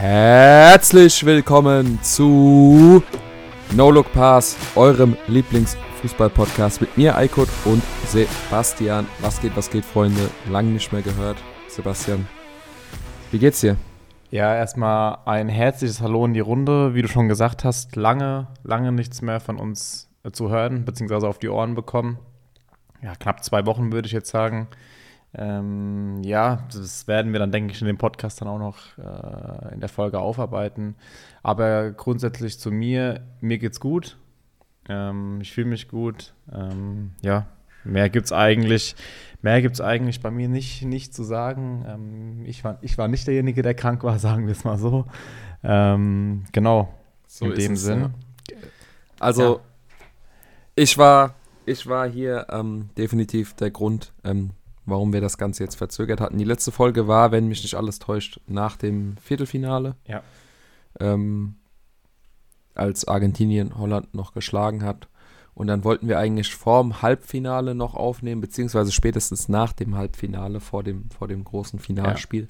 Herzlich willkommen zu No Look Pass, eurem Lieblingsfußball-Podcast mit mir, Eikut und Sebastian. Was geht, was geht, Freunde? Lange nicht mehr gehört. Sebastian, wie geht's dir? Ja, erstmal ein herzliches Hallo in die Runde. Wie du schon gesagt hast, lange, lange nichts mehr von uns äh, zu hören, beziehungsweise auf die Ohren bekommen. Ja, knapp zwei Wochen würde ich jetzt sagen. Ähm, ja, das werden wir dann, denke ich, in dem Podcast dann auch noch äh, in der Folge aufarbeiten. Aber grundsätzlich zu mir, mir geht's gut. Ähm, ich fühle mich gut. Ähm, ja, mehr gibt's eigentlich, mehr gibt's eigentlich bei mir nicht, nicht zu sagen. Ähm, ich, war, ich war nicht derjenige, der krank war, sagen wir es mal so. Ähm, genau, So in dem es, Sinn. ja. Also, ich war, ich war hier ähm, definitiv der Grund, ähm, warum wir das Ganze jetzt verzögert hatten. Die letzte Folge war, wenn mich nicht alles täuscht, nach dem Viertelfinale. Ja. Ähm, als Argentinien Holland noch geschlagen hat. Und dann wollten wir eigentlich vorm Halbfinale noch aufnehmen, beziehungsweise spätestens nach dem Halbfinale, vor dem, vor dem großen Finalspiel.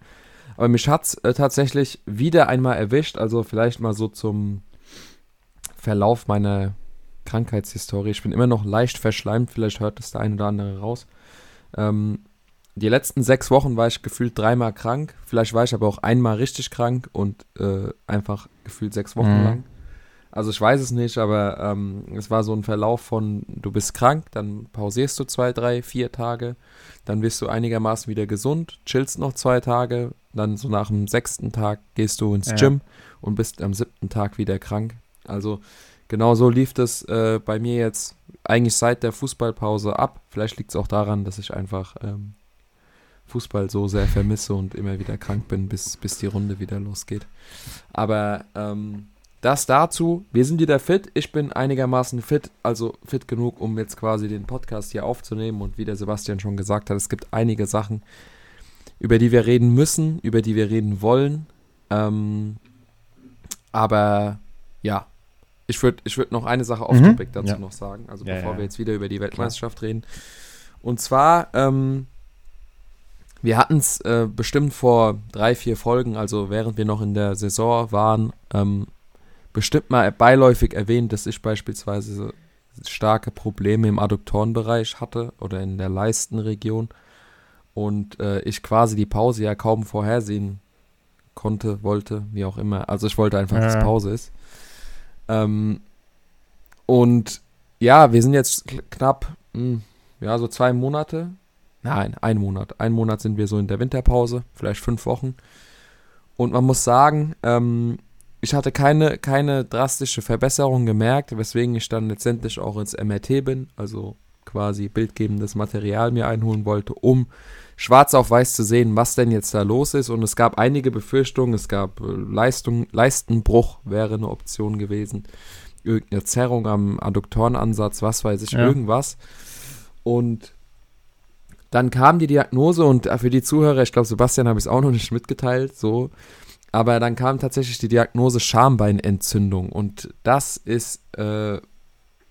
Aber mich hat es äh, tatsächlich wieder einmal erwischt, also vielleicht mal so zum Verlauf meiner Krankheitshistorie. Ich bin immer noch leicht verschleimt, vielleicht hört es der ein oder andere raus. Ähm, die letzten sechs Wochen war ich gefühlt dreimal krank. Vielleicht war ich aber auch einmal richtig krank und äh, einfach gefühlt sechs Wochen Mhm. lang. Also ich weiß es nicht, aber ähm, es war so ein Verlauf von, du bist krank, dann pausierst du zwei, drei, vier Tage, dann wirst du einigermaßen wieder gesund, chillst noch zwei Tage, dann so nach dem sechsten Tag gehst du ins Ja. Gym und bist am siebten Tag wieder krank. Also genau so lief das äh, bei mir jetzt eigentlich seit der Fußballpause ab. Vielleicht liegt es auch daran, dass ich einfach ähm, Fußball so sehr vermisse und immer wieder krank bin, bis, bis die Runde wieder losgeht. Aber ähm, das dazu, wir sind wieder fit. Ich bin einigermaßen fit, also fit genug, um jetzt quasi den Podcast hier aufzunehmen. Und wie der Sebastian schon gesagt hat, es gibt einige Sachen, über die wir reden müssen, über die wir reden wollen. Ähm, aber ja, ich würde ich würd noch eine Sache auf Mhm, Topic dazu ja. noch sagen, also Ja, bevor ja. wir jetzt wieder über die Weltmeisterschaft reden. Und zwar, ähm, wir hatten es äh, bestimmt vor drei, vier Folgen, also während wir noch in der Saison waren, ähm, bestimmt mal beiläufig erwähnt, dass ich beispielsweise so starke Probleme im Adduktorenbereich hatte oder in der Leistenregion und äh, ich quasi die Pause ja kaum vorhersehen konnte, wollte, wie auch immer. Also ich wollte einfach, dass Ja. Pause ist. Ähm, und ja, wir sind jetzt kn- knapp, mh, ja, so zwei Monate. Nein, ein Monat. Ein Monat sind wir so in der Winterpause, vielleicht fünf Wochen. Und man muss sagen, ähm, ich hatte keine, keine drastische Verbesserung gemerkt, weswegen ich dann letztendlich auch ins MRT bin, also quasi bildgebendes Material mir einholen wollte, um schwarz auf weiß zu sehen, was denn jetzt da los ist. Und es gab einige Befürchtungen, es gab äh, Leistung, Leistenbruch wäre eine Option gewesen, irgendeine Zerrung am Adduktorenansatz, was weiß ich, Ja. irgendwas. Und dann kam die Diagnose und äh, für die Zuhörer, ich glaube, Sebastian habe ich es auch noch nicht mitgeteilt, so. Aber dann kam tatsächlich die Diagnose Schambeinentzündung. Und das ist, äh,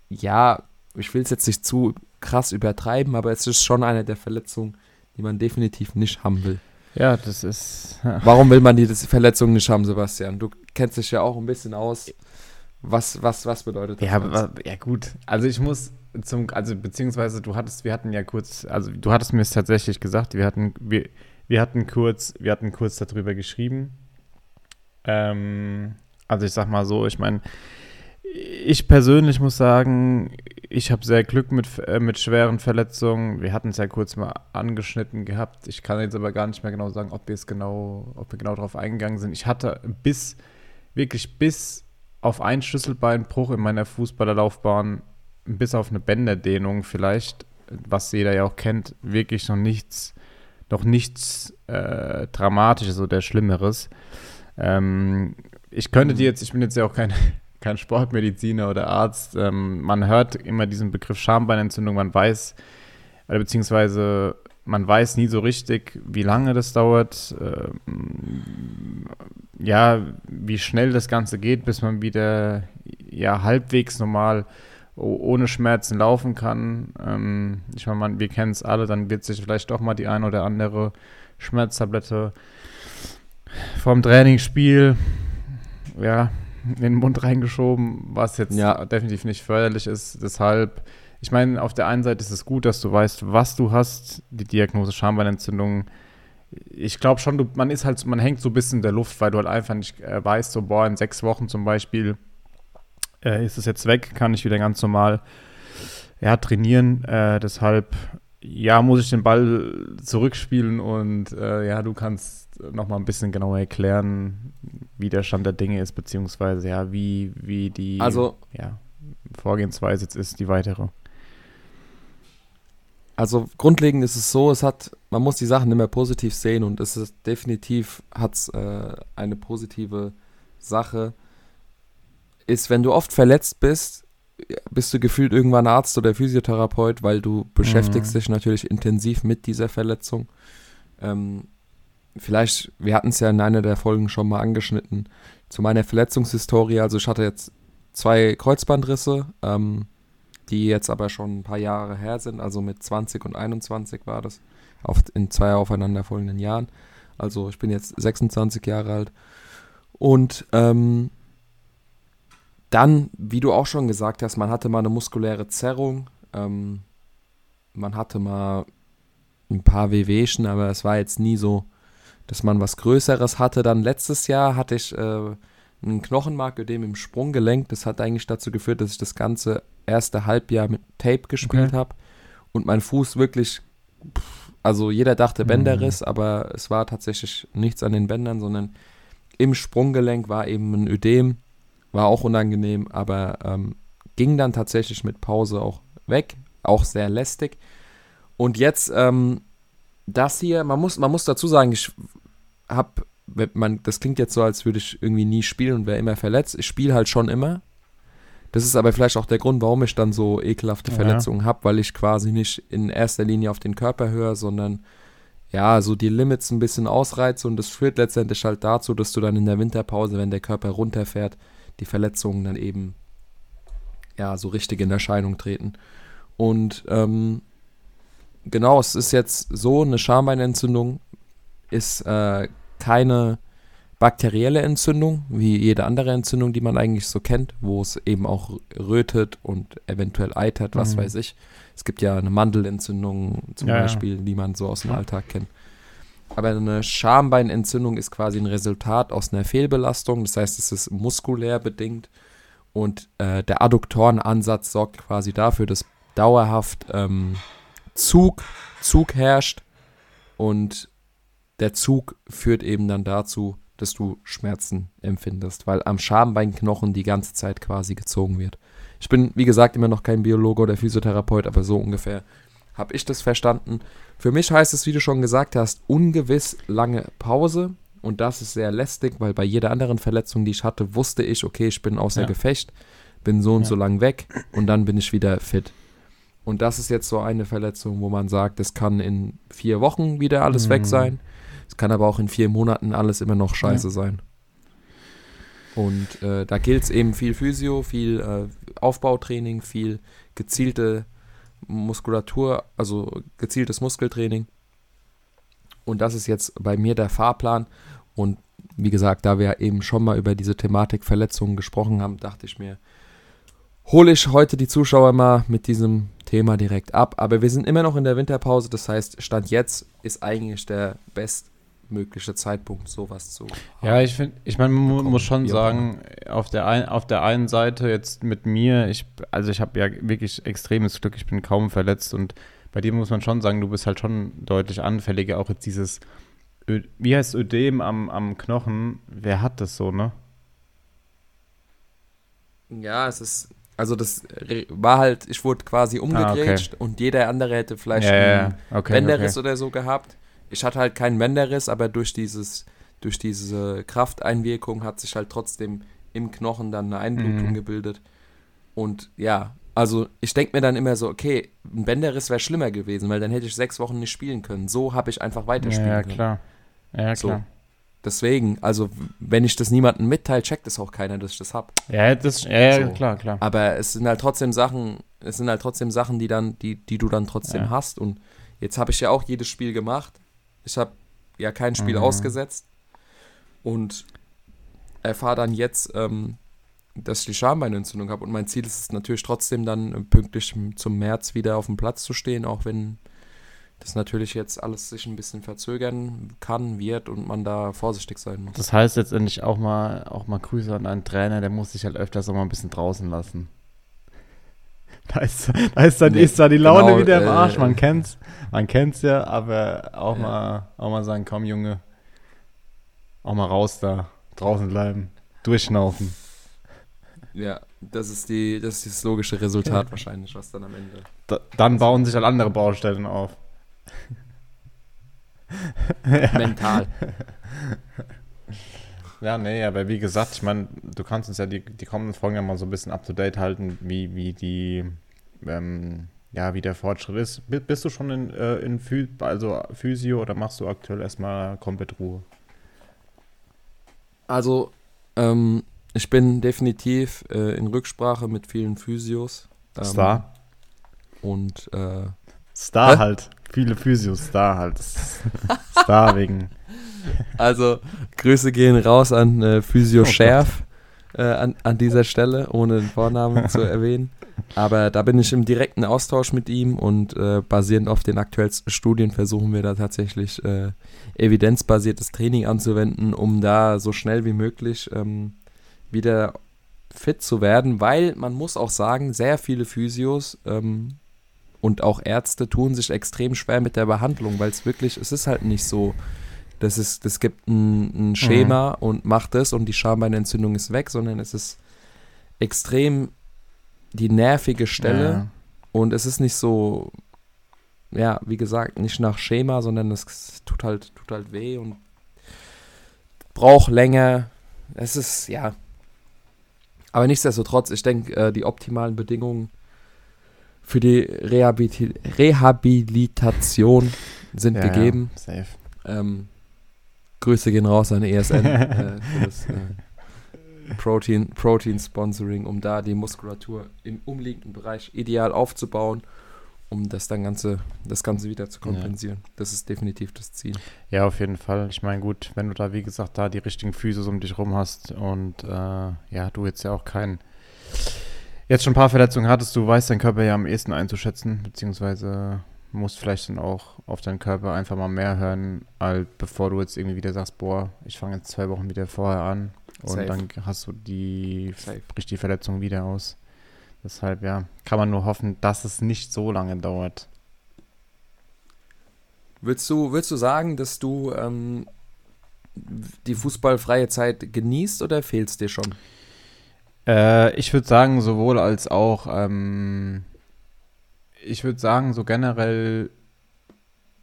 ja, ich will es jetzt nicht zu krass übertreiben, aber es ist schon eine der Verletzungen, die man definitiv nicht haben will. Ja, das ist. Warum will man die Verletzung nicht haben, Sebastian? Du kennst dich ja auch ein bisschen aus. Was, was, was bedeutet das? Ja, aber, ja gut. Also ich muss zum, also beziehungsweise du hattest, wir hatten ja kurz, also du hattest mir es tatsächlich gesagt, wir hatten, wir, wir hatten kurz, wir hatten kurz darüber geschrieben. Ähm, also ich sag mal so, ich meine, ich persönlich muss sagen, ich habe sehr Glück mit, äh, mit schweren Verletzungen. Wir hatten es ja kurz mal angeschnitten gehabt. Ich kann jetzt aber gar nicht mehr genau sagen, ob wir es genau, ob wir genau darauf eingegangen sind. Ich hatte bis, wirklich bis auf einen Schlüsselbeinbruch in meiner Fußballerlaufbahn, bis auf eine Bänderdehnung vielleicht, was jeder ja auch kennt, wirklich noch nichts, noch nichts äh, Dramatisches oder Schlimmeres. Ähm, ich könnte dir jetzt, ich bin jetzt ja auch kein, kein Sportmediziner oder Arzt, ähm, man hört immer diesen Begriff Schambeinentzündung, man weiß, oder beziehungsweise man weiß nie so richtig, wie lange das dauert, ähm, ja, wie schnell das Ganze geht, bis man wieder ja halbwegs normal ohne Schmerzen laufen kann. Ähm, ich meine, man, wir kennen es alle, dann wird sich vielleicht doch mal die ein oder andere Schmerztablette Vorm Trainingsspiel, ja, in den Mund reingeschoben, was jetzt Ja. definitiv nicht förderlich ist. Deshalb, ich meine, auf der einen Seite ist es gut, dass du weißt, was du hast, die Diagnose Schambeinentzündung. Ich glaube schon, du, man ist halt, man hängt so ein bisschen in der Luft, weil du halt einfach nicht äh, weißt, so, boah, in sechs Wochen zum Beispiel äh, ist es jetzt weg, kann ich wieder ganz normal ja, trainieren. Äh, deshalb, ja, muss ich den Ball zurückspielen und äh, ja, du kannst nochmal ein bisschen genauer erklären, wie der Stand der Dinge ist, beziehungsweise ja, wie, wie die Also, ja, Vorgehensweise jetzt ist, die weitere. Also grundlegend ist es so, es hat, man muss die Sachen immer positiv sehen und es ist definitiv hat äh, eine positive Sache. Ist, wenn du oft verletzt bist, bist du gefühlt irgendwann Arzt oder Physiotherapeut, weil du beschäftigst Mhm. dich natürlich intensiv mit dieser Verletzung. Ähm, vielleicht, wir hatten es ja in einer der Folgen schon mal angeschnitten, zu meiner Verletzungshistorie. Also ich hatte jetzt zwei Kreuzbandrisse, ähm, die jetzt aber schon ein paar Jahre her sind. Also mit 20 und 21 war das, auf, in zwei aufeinanderfolgenden Jahren. Also ich bin jetzt 26 Jahre alt. Und ähm, dann, wie du auch schon gesagt hast, man hatte mal eine muskuläre Zerrung. Ähm, man hatte mal ein paar Wehwehchen, aber es war jetzt nie so, dass man was Größeres hatte. Dann letztes Jahr hatte ich äh, einen Knochenmarködem im Sprunggelenk. Das hat eigentlich dazu geführt, dass ich das ganze erste Halbjahr mit Tape gespielt Okay. habe und mein Fuß wirklich, pff, also jeder dachte Mhm. Bänderriss, aber es war tatsächlich nichts an den Bändern, sondern im Sprunggelenk war eben ein Ödem, war auch unangenehm, aber ähm, ging dann tatsächlich mit Pause auch weg, auch sehr lästig. Und jetzt ähm, das hier, man muss, man muss dazu sagen, ich habe, man, das klingt jetzt so, als würde ich irgendwie nie spielen und wäre immer verletzt. Ich spiele halt schon immer. Das ist aber vielleicht auch der Grund, warum ich dann so ekelhafte Ja. Verletzungen habe, weil ich quasi nicht in erster Linie auf den Körper höre, sondern ja, so die Limits ein bisschen ausreize und das führt letztendlich halt dazu, dass du dann in der Winterpause, wenn der Körper runterfährt, die Verletzungen dann eben ja so richtig in Erscheinung treten. Und ähm, genau, es ist jetzt so, eine Schambeinentzündung ist äh, keine bakterielle Entzündung, wie jede andere Entzündung, die man eigentlich so kennt, wo es eben auch rötet und eventuell eitert, was Mhm. weiß ich. Es gibt ja eine Mandelentzündung zum Ja, ja. Beispiel, die man so aus dem Ja. Alltag kennt. Aber eine Schambeinentzündung ist quasi ein Resultat aus einer Fehlbelastung, das heißt, es ist muskulär bedingt und äh, der Adduktorenansatz sorgt quasi dafür, dass dauerhaft ähm, Zug, Zug herrscht und der Zug führt eben dann dazu, dass du Schmerzen empfindest, weil am Schambeinknochen die ganze Zeit quasi gezogen wird. Ich bin, wie gesagt, immer noch kein Biologe oder Physiotherapeut, aber so ungefähr habe ich das verstanden. Für mich heißt es, wie du schon gesagt hast, ungewiss lange Pause. Und das ist sehr lästig, weil bei jeder anderen Verletzung, die ich hatte, wusste ich, okay, ich bin außer Ja. Gefecht, bin so und Ja. so lang weg und dann bin ich wieder fit. Und das ist jetzt so eine Verletzung, wo man sagt, es kann in vier Wochen wieder alles Mhm. weg sein. Es kann aber auch in vier Monaten alles immer noch scheiße sein. Und äh, da gilt es eben viel Physio, viel äh, Aufbautraining, viel gezielte Muskulatur, also gezieltes Muskeltraining. Und das ist jetzt bei mir der Fahrplan. Und wie gesagt, da wir eben schon mal über diese Thematik Verletzungen gesprochen haben, dachte ich mir, hole ich heute die Zuschauer mal mit diesem Thema direkt ab. Aber wir sind immer noch in der Winterpause, das heißt, Stand jetzt ist eigentlich der bestmögliche Zeitpunkt, sowas zu Ja, ich finde, ich meine, man muss schon sagen, auf der, ein, auf der einen Seite jetzt mit mir, ich, also ich habe ja wirklich extremes Glück, ich bin kaum verletzt und bei dir muss man schon sagen, du bist halt schon deutlich anfälliger, auch jetzt dieses, Ö wie heißt Ödem am, am Knochen, wer hat das so, ne? Ja, es ist, also das war halt, ich wurde quasi umgegrätscht und jeder andere hätte vielleicht Ah, ja, ja, einen ja. okay, Bänderriss okay. oder so gehabt. Ich hatte halt keinen Bänderriss, aber durch dieses, durch diese Krafteinwirkung hat sich halt trotzdem im Knochen dann eine Einblutung Mhm. gebildet. Und ja, also ich denke mir dann immer so, okay, ein Bänderriss wäre schlimmer gewesen, weil dann hätte ich sechs Wochen nicht spielen können. So habe ich einfach weiterspielen ja, können. klar. Ja, So. klar. Deswegen, also wenn ich das niemandem mitteile, checkt es auch keiner, dass ich das habe. Ja, das, ja, ja So. klar, klar. Aber es sind halt trotzdem Sachen, es sind halt trotzdem Sachen, die dann, die, die du dann trotzdem Ja. hast. Und jetzt habe ich ja auch jedes Spiel gemacht. Ich habe ja kein Spiel Mhm. ausgesetzt. und erfahre dann jetzt, ähm, dass ich die Schambeinentzündung habe. Und mein Ziel ist es natürlich trotzdem dann pünktlich zum März wieder auf dem Platz zu stehen, auch wenn das natürlich jetzt alles sich ein bisschen verzögern kann, wird und man da vorsichtig sein muss. Das heißt letztendlich auch mal, auch mal Grüße an einen Trainer, der muss sich halt öfters auch mal ein bisschen draußen lassen. Da ist, da ist, dann, nee, ist da die Laune genau, wieder im Arsch, äh, man kennt's, man kennt's ja, aber auch, ja. Mal, auch mal sagen, komm Junge, auch mal raus da, draußen bleiben, durchschnaufen. Ja, das ist, die, das, ist das logische Resultat wahrscheinlich, was dann am Ende. Da, dann bauen sich halt andere Baustellen auf. Mental. Ja, nee, aber wie gesagt, ich meine, du kannst uns ja die, die kommenden Folgen ja mal so ein bisschen up to date halten, wie, wie die, ähm, ja, wie der Fortschritt ist. Bist du schon in, äh, in Phy also Physio oder machst du aktuell erstmal komplett Ruhe? Also, ähm, ich bin definitiv äh, in Rücksprache mit vielen Physios. Ähm, Star. Und äh, Star hä? halt. Viele Physios, Star halt. Star wegen. Also, Grüße gehen raus an äh, Physio oh Schärf äh, an, an dieser Stelle, ohne den Vornamen zu erwähnen. Aber da bin ich im direkten Austausch mit ihm und äh, basierend auf den aktuellsten Studien versuchen wir da tatsächlich äh, evidenzbasiertes Training anzuwenden, um da so schnell wie möglich ähm, wieder fit zu werden, weil man muss auch sagen, sehr viele Physios ähm, und auch Ärzte tun sich extrem schwer mit der Behandlung, weil es wirklich, es ist halt nicht so, dass es, das gibt ein, ein Schema mhm. und macht es und die Schambeinentzündung ist weg, sondern es ist extrem die nervige Stelle ja. und es ist nicht so, ja, wie gesagt, nicht nach Schema, sondern es tut halt, tut halt weh und braucht länger. Es ist, ja. Aber nichtsdestotrotz, ich denke, äh, die optimalen Bedingungen für die Rehabilit Rehabilitation sind ja, gegeben. Ja, safe. Ähm, Grüße gehen raus an ESN äh, für das äh, Protein, Protein Sponsoring, um da die Muskulatur im umliegenden Bereich ideal aufzubauen, um das dann Ganze, das Ganze wieder zu kompensieren. Ja. Das ist definitiv das Ziel. Ja, auf jeden Fall. Ich meine, gut, wenn du da, wie gesagt, da die richtigen Füße um dich rum hast und äh, ja, du jetzt ja auch keinen jetzt schon ein paar Verletzungen hattest, du weißt deinen Körper ja am ehesten einzuschätzen, beziehungsweise musst vielleicht dann auch auf deinen Körper einfach mal mehr hören, als bevor du jetzt irgendwie wieder sagst, boah, ich fange jetzt zwei Wochen wieder vorher an und Safe. dann hast du die, bricht die Verletzung wieder aus. Deshalb, ja, kann man nur hoffen, dass es nicht so lange dauert. Willst du, willst du sagen, dass du ähm, die fußballfreie Zeit genießt oder fehlt es dir schon? Äh, ich würde sagen, sowohl als auch, ähm, ich würde sagen, so generell,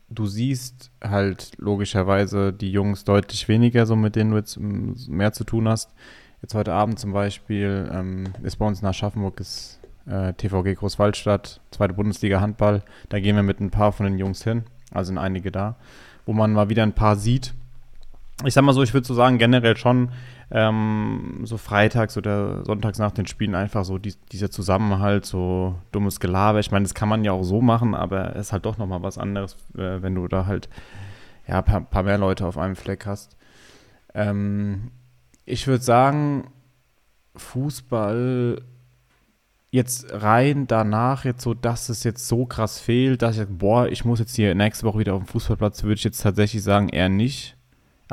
du siehst halt logischerweise die Jungs deutlich weniger, so mit denen du jetzt mehr zu tun hast. Jetzt heute Abend zum Beispiel ähm, ist bei uns nach Schaffenburg ist äh, TVG Großwaldstadt, zweite Bundesliga Handball. Da gehen wir mit ein paar von den Jungs hin, also sind einige da, wo man mal wieder ein paar sieht. Ich sag mal so, ich würde so sagen, generell schon ähm, so freitags oder sonntags nach den Spielen einfach so die, dieser Zusammenhalt, so dummes Gelaber. Ich meine, das kann man ja auch so machen, aber es ist halt doch nochmal was anderes, äh, wenn du da halt ja, paar, paar, mehr Leute auf einem Fleck hast. Ähm, ich würde sagen, Fußball jetzt rein danach, jetzt so, dass es jetzt so krass fehlt, dass ich, boah, ich muss jetzt hier nächste Woche wieder auf dem Fußballplatz, würde ich jetzt tatsächlich sagen, eher nicht.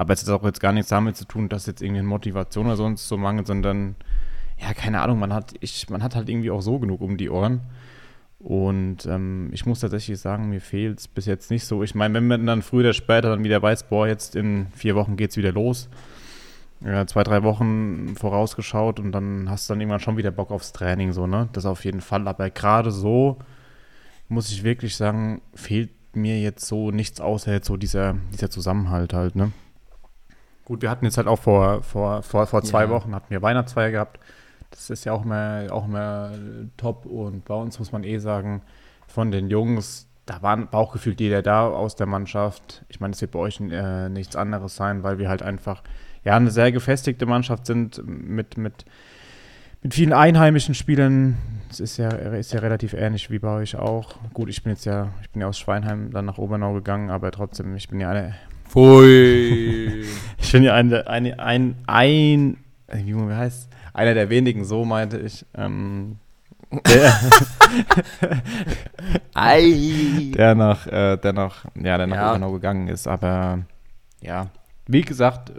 Aber es hat auch jetzt gar nichts damit zu tun, dass jetzt irgendwie Motivation oder sonst so mangelt, sondern ja, keine Ahnung, man hat, ich, man hat halt irgendwie auch so genug um die Ohren. Und ähm, ich muss tatsächlich sagen, mir fehlt es bis jetzt nicht so. Ich meine, wenn man dann früher oder später dann wieder weiß, boah, jetzt in vier Wochen geht es wieder los, ja, zwei, drei Wochen vorausgeschaut und dann hast du dann irgendwann schon wieder Bock aufs Training, so, ne? Das auf jeden Fall. Aber gerade so, muss ich wirklich sagen, fehlt mir jetzt so nichts außer jetzt so dieser, dieser Zusammenhalt halt, ne? Gut, wir hatten jetzt halt auch vor, vor, vor, vor zwei ja. Wochen hatten wir Weihnachtsfeier gehabt. Das ist ja auch immer, auch immer top. Und bei uns muss man eh sagen, von den Jungs, da war Bauchgefühl jeder da aus der Mannschaft. Ich meine, es wird bei euch äh, nichts anderes sein, weil wir halt einfach ja eine sehr gefestigte Mannschaft sind mit, mit, mit vielen einheimischen Spielern. Es ist ja, ist ja relativ ähnlich wie bei euch auch. Gut, ich bin jetzt ja, ich bin ja aus Schweinheim dann nach Obernau gegangen, aber trotzdem, ich bin ja eine, Pfui. Ich bin ja ein, ein, ein, ein wie heißt einer der wenigen, so meinte ich, ähm, der, der noch, äh, der noch, ja, der nach ja. Urano gegangen ist, aber ja, wie gesagt,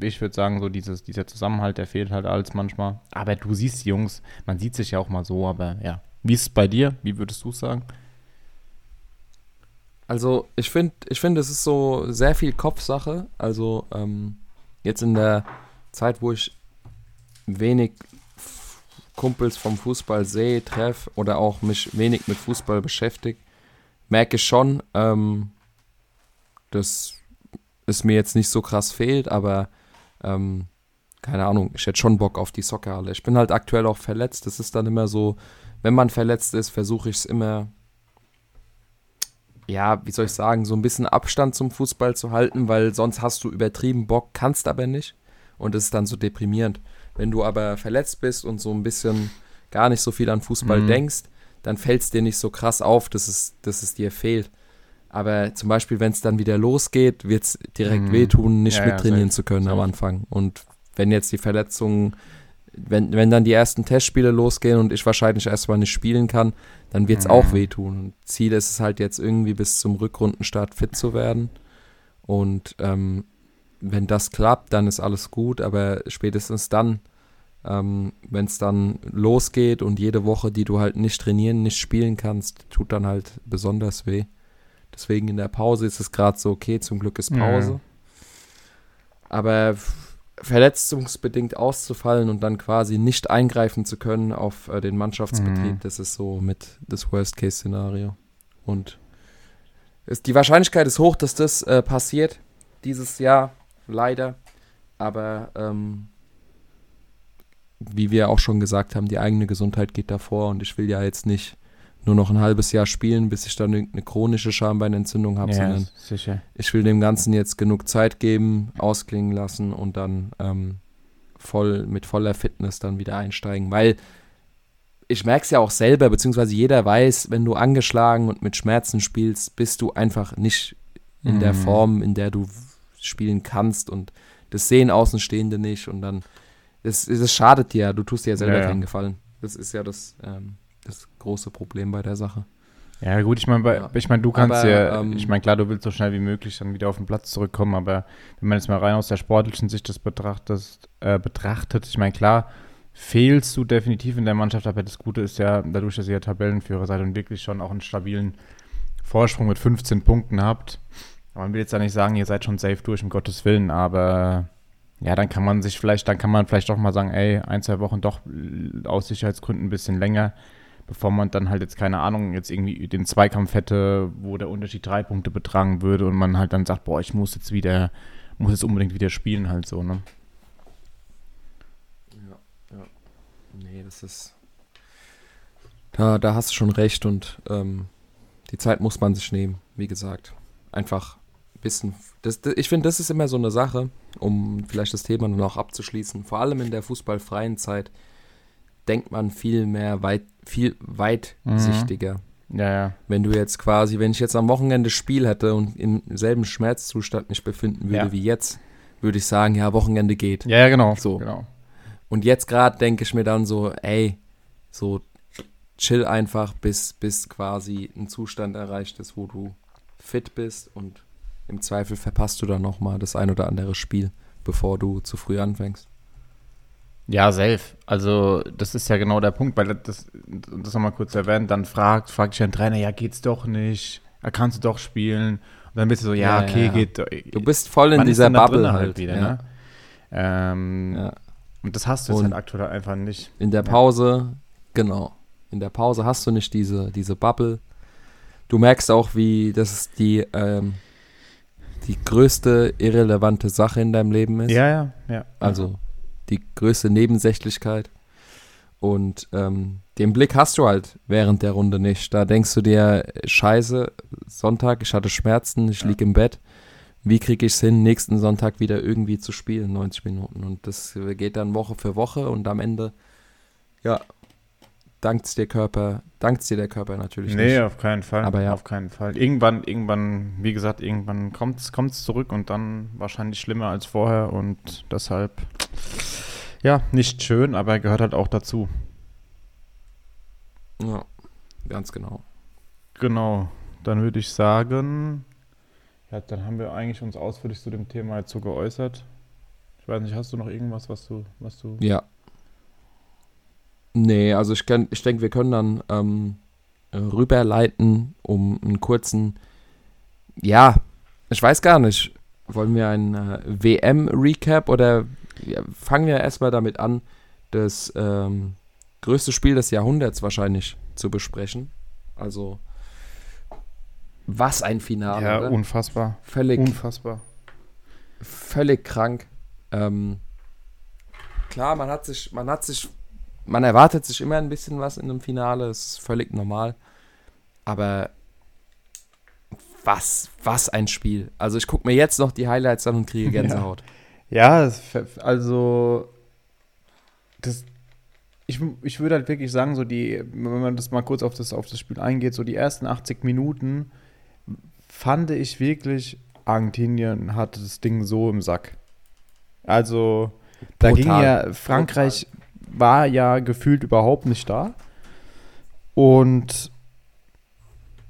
ich würde sagen, so dieses, dieser Zusammenhalt, der fehlt halt als manchmal. Aber du siehst die Jungs, man sieht sich ja auch mal so, aber ja. Wie ist es bei dir? Wie würdest du es sagen? Also, ich finde, ich finde, es ist so sehr viel Kopfsache. Also, ähm, jetzt in der Zeit, wo ich wenig Kumpels vom Fußball sehe, treffe oder auch mich wenig mit Fußball beschäftige, merke ich schon, ähm, dass es mir jetzt nicht so krass fehlt, aber ähm, keine Ahnung, ich hätte schon Bock auf die Soccerhalle. Ich bin halt aktuell auch verletzt. Das ist dann immer so, wenn man verletzt ist, versuche ich es immer, ja, wie soll ich sagen, so ein bisschen Abstand zum Fußball zu halten, weil sonst hast du übertrieben Bock, kannst aber nicht. Und es ist dann so deprimierend. Wenn du aber verletzt bist und so ein bisschen gar nicht so viel an Fußball mhm. denkst, dann fällt es dir nicht so krass auf, dass es, dass es dir fehlt. Aber zum Beispiel, wenn es dann wieder losgeht, wird es direkt mhm. wehtun, nicht ja, mittrainieren ja, zu können am Anfang. Und wenn jetzt die Verletzungen, wenn, wenn dann die ersten Testspiele losgehen und ich wahrscheinlich erstmal nicht spielen kann, dann wird es mhm. auch wehtun. Und Ziel ist es halt jetzt irgendwie bis zum Rückrundenstart fit zu werden. Und ähm, wenn das klappt, dann ist alles gut, aber spätestens dann, ähm, wenn es dann losgeht und jede Woche, die du halt nicht trainieren, nicht spielen kannst, tut dann halt besonders weh. Deswegen in der Pause ist es gerade so okay, zum Glück ist Pause. Ja. Aber verletzungsbedingt auszufallen und dann quasi nicht eingreifen zu können auf äh, den Mannschaftsbetrieb, mhm. das ist so mit das Worst-Case-Szenario. Und ist, die Wahrscheinlichkeit ist hoch, dass das äh, passiert dieses Jahr leider. Aber ähm, wie wir auch schon gesagt haben, die eigene Gesundheit geht davor und ich will ja jetzt nicht nur noch ein halbes Jahr spielen, bis ich dann irgendeine chronische Schambeinentzündung habe, ja, sondern sicher. ich will dem Ganzen jetzt genug Zeit geben, ausklingen lassen und dann ähm, voll mit voller Fitness dann wieder einsteigen, weil ich merke es ja auch selber, beziehungsweise jeder weiß, wenn du angeschlagen und mit Schmerzen spielst, bist du einfach nicht in mhm. der Form, in der du spielen kannst und das sehen Außenstehende nicht und dann, das, das schadet dir, du tust dir ja selber ja, ja. keinen Gefallen. Das ist ja das, ähm, das große Problem bei der Sache. Ja, gut, ich meine, ja. ich mein, du kannst aber, ja, ähm, ich meine, klar, du willst so schnell wie möglich dann wieder auf den Platz zurückkommen, aber wenn man jetzt mal rein aus der sportlichen Sicht das betrachtet, äh, betrachtet ich meine, klar, fehlst du definitiv in der Mannschaft, aber das Gute ist ja, dadurch, dass ihr Tabellenführer seid und wirklich schon auch einen stabilen Vorsprung mit 15 Punkten habt, man will jetzt ja nicht sagen, ihr seid schon safe durch, um Gottes Willen, aber ja, dann kann man sich vielleicht, dann kann man vielleicht doch mal sagen, ey, ein, zwei Wochen doch aus Sicherheitsgründen ein bisschen länger, bevor man dann halt jetzt, keine Ahnung, jetzt irgendwie den Zweikampf hätte, wo der Unterschied drei Punkte betragen würde und man halt dann sagt, boah, ich muss jetzt wieder, muss jetzt unbedingt wieder spielen, halt so, ne? Ja, ja. Nee, das ist. Da, da hast du schon recht und ähm, die Zeit muss man sich nehmen, wie gesagt. Einfach bisschen. Das, das, ich finde, das ist immer so eine Sache, um vielleicht das Thema auch abzuschließen. Vor allem in der fußballfreien Zeit denkt man viel mehr weit, viel weitsichtiger. Mhm. Ja, ja. Wenn du jetzt quasi, wenn ich jetzt am Wochenende Spiel hätte und im selben Schmerzzustand mich befinden würde ja. wie jetzt, würde ich sagen, ja, Wochenende geht. Ja, ja genau. So. genau. Und jetzt gerade denke ich mir dann so, ey, so chill einfach, bis, bis quasi ein Zustand erreicht ist, wo du fit bist und im Zweifel verpasst du dann nochmal das ein oder andere Spiel, bevor du zu früh anfängst. Ja, safe. Also, das ist ja genau der Punkt, weil das, das nochmal kurz erwähnt, dann fragt, fragt dich ein Trainer, ja, geht's doch nicht, kannst du doch spielen. Und dann bist du so, ja, ja okay, ja. geht. Du bist voll in dieser Bubble halt, halt, wieder, ja. ne? Ähm, und das hast du jetzt halt aktuell einfach nicht. In der Pause, genau. In der Pause hast du nicht diese, diese Bubble. Du merkst auch, wie das ist die, ähm, die größte irrelevante Sache in deinem Leben ist. Ja, ja, ja. Also die größte Nebensächlichkeit. Und ähm, den Blick hast du halt während der Runde nicht. Da denkst du dir, scheiße, Sonntag, ich hatte Schmerzen, ich ja. liege im Bett. Wie kriege ich es hin, nächsten Sonntag wieder irgendwie zu spielen, 90 Minuten? Und das geht dann Woche für Woche und am Ende, ja, dankt's dir Körper, dankt's dir der Körper natürlich nee, nicht. auf keinen Fall. Aber ja. Auf keinen Fall. Irgendwann, irgendwann, wie gesagt, irgendwann kommt es zurück und dann wahrscheinlich schlimmer als vorher und deshalb, ja, nicht schön, aber gehört halt auch dazu. Ja, ganz genau. Genau. Dann würde ich sagen, ja, dann haben wir eigentlich uns ausführlich zu dem Thema jetzt so geäußert. Ich weiß nicht, hast du noch irgendwas, was du, was du. Ja. Nee, also ich, ich denke, wir können dann ähm, rüberleiten, um einen kurzen, ja, ich weiß gar nicht, wollen wir einen äh, WM-Recap oder ja, fangen wir erstmal damit an, das ähm, größte Spiel des Jahrhunderts wahrscheinlich zu besprechen. Also, was ein Finale. Ja, oder? unfassbar. Völlig, Unfassbar. völlig krank. Ähm, klar, man hat sich, man hat sich, man erwartet sich immer ein bisschen was in einem Finale, ist völlig normal. Aber was, was ein Spiel. Also ich gucke mir jetzt noch die Highlights an und kriege Ja. Gänsehaut. Ja, ver- also das, ich, ich würde halt wirklich sagen, so die, wenn man das mal kurz auf das, auf das Spiel eingeht, so die ersten 80 Minuten fand ich wirklich, Argentinien hatte das Ding so im Sack. Also, da ging Brutal. ja, Frankreich war ja gefühlt überhaupt nicht da. Und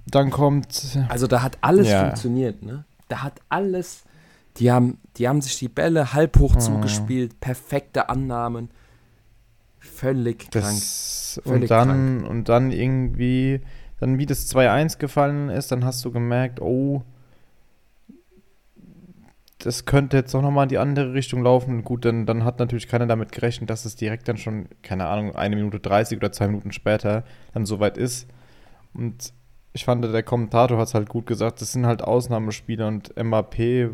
dann kommt, Also da hat alles Ja. funktioniert, ne? Da hat alles, die haben, die haben sich die Bälle halb hoch Mhm. zugespielt, perfekte Annahmen. Völlig krank. Das, Völlig und dann und dann irgendwie, dann wie das 2-1 gefallen ist, dann hast du gemerkt, oh, das könnte jetzt doch nochmal in die andere Richtung laufen. Gut, dann, dann hat natürlich keiner damit gerechnet, dass es direkt dann schon, keine Ahnung, eine Minute 30 oder zwei Minuten später dann soweit ist. Und ich fand, der Kommentator hat es halt gut gesagt, das sind halt Ausnahmespiele und Mbappé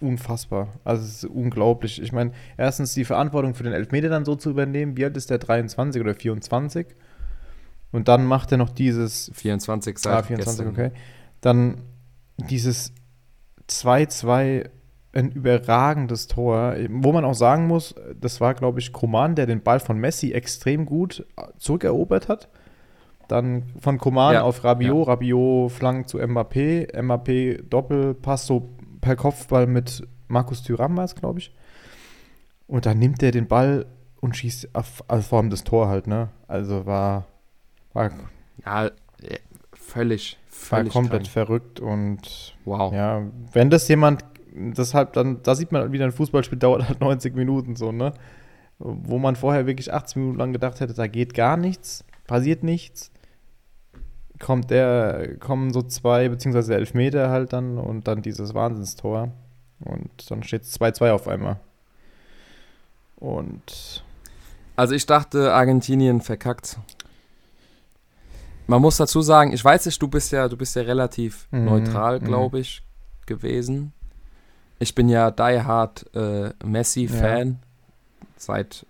unfassbar. Also es ist unglaublich. Ich meine, erstens die Verantwortung für den Elfmeter dann so zu übernehmen. Wie alt ist der? 23 oder 24? Und dann macht er noch dieses 24 seit Ah, 24, gestern. okay. Dann dieses 2-2, ein überragendes Tor, wo man auch sagen muss, das war, glaube ich, Koman, der den Ball von Messi extrem gut zurückerobert hat. Dann von Koman Ja, auf Rabiot, Rabiot flankt zu Mbappé, Mbappé Doppelpass so per Kopfball mit Markus Thuram war es, glaube ich. Und dann nimmt er den Ball und schießt auf, auf Form des Tor halt, ne? Also war, war Ja, äh, völlig, war komplett krank. verrückt und Wow. ja, wenn das jemand, deshalb dann, da sieht man wieder ein Fußballspiel dauert halt 90 Minuten so, ne? Wo man vorher wirklich 80 Minuten lang gedacht hätte, da geht gar nichts, passiert nichts. Kommt der, kommen so zwei, beziehungsweise elf Meter halt dann und dann dieses Wahnsinnstor. Und dann steht es 2-2 auf einmal. Und Also ich dachte, Argentinien verkackt. Man muss dazu sagen, ich weiß nicht, du bist ja, du bist ja relativ Mhm, neutral, mhm. glaube ich, gewesen. Ich bin ja die Hard äh, Messi-Fan. Seit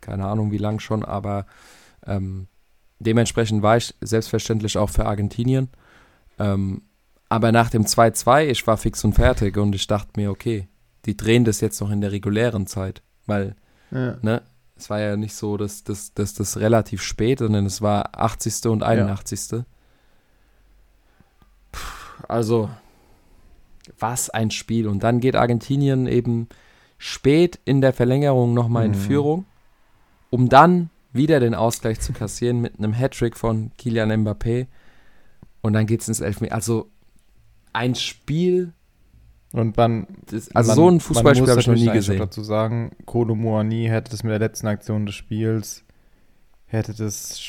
keine Ahnung wie lang schon, aber ähm, dementsprechend war ich selbstverständlich auch für Argentinien. Ähm, aber nach dem 2-2, ich war fix und fertig und ich dachte mir, okay, die drehen das jetzt noch in der regulären Zeit, weil ja. ne, es war ja nicht so, dass das dass, das relativ spät, sondern es war 80. und 81. Puh, also, was ein Spiel. Und dann geht Argentinien eben spät in der Verlängerung nochmal in Mhm. Führung, um dann wieder den Ausgleich zu kassieren mit einem Hattrick von Kylian Mbappé. Und dann geht es ins Elfmeter. Also, ein Spiel, Und man, das, also man, so ein Fußballspiel habe ich noch nie gesehen. dazu sagen, Kolo Muani hätte das mit der letzten Aktion des Spiels, hätte das.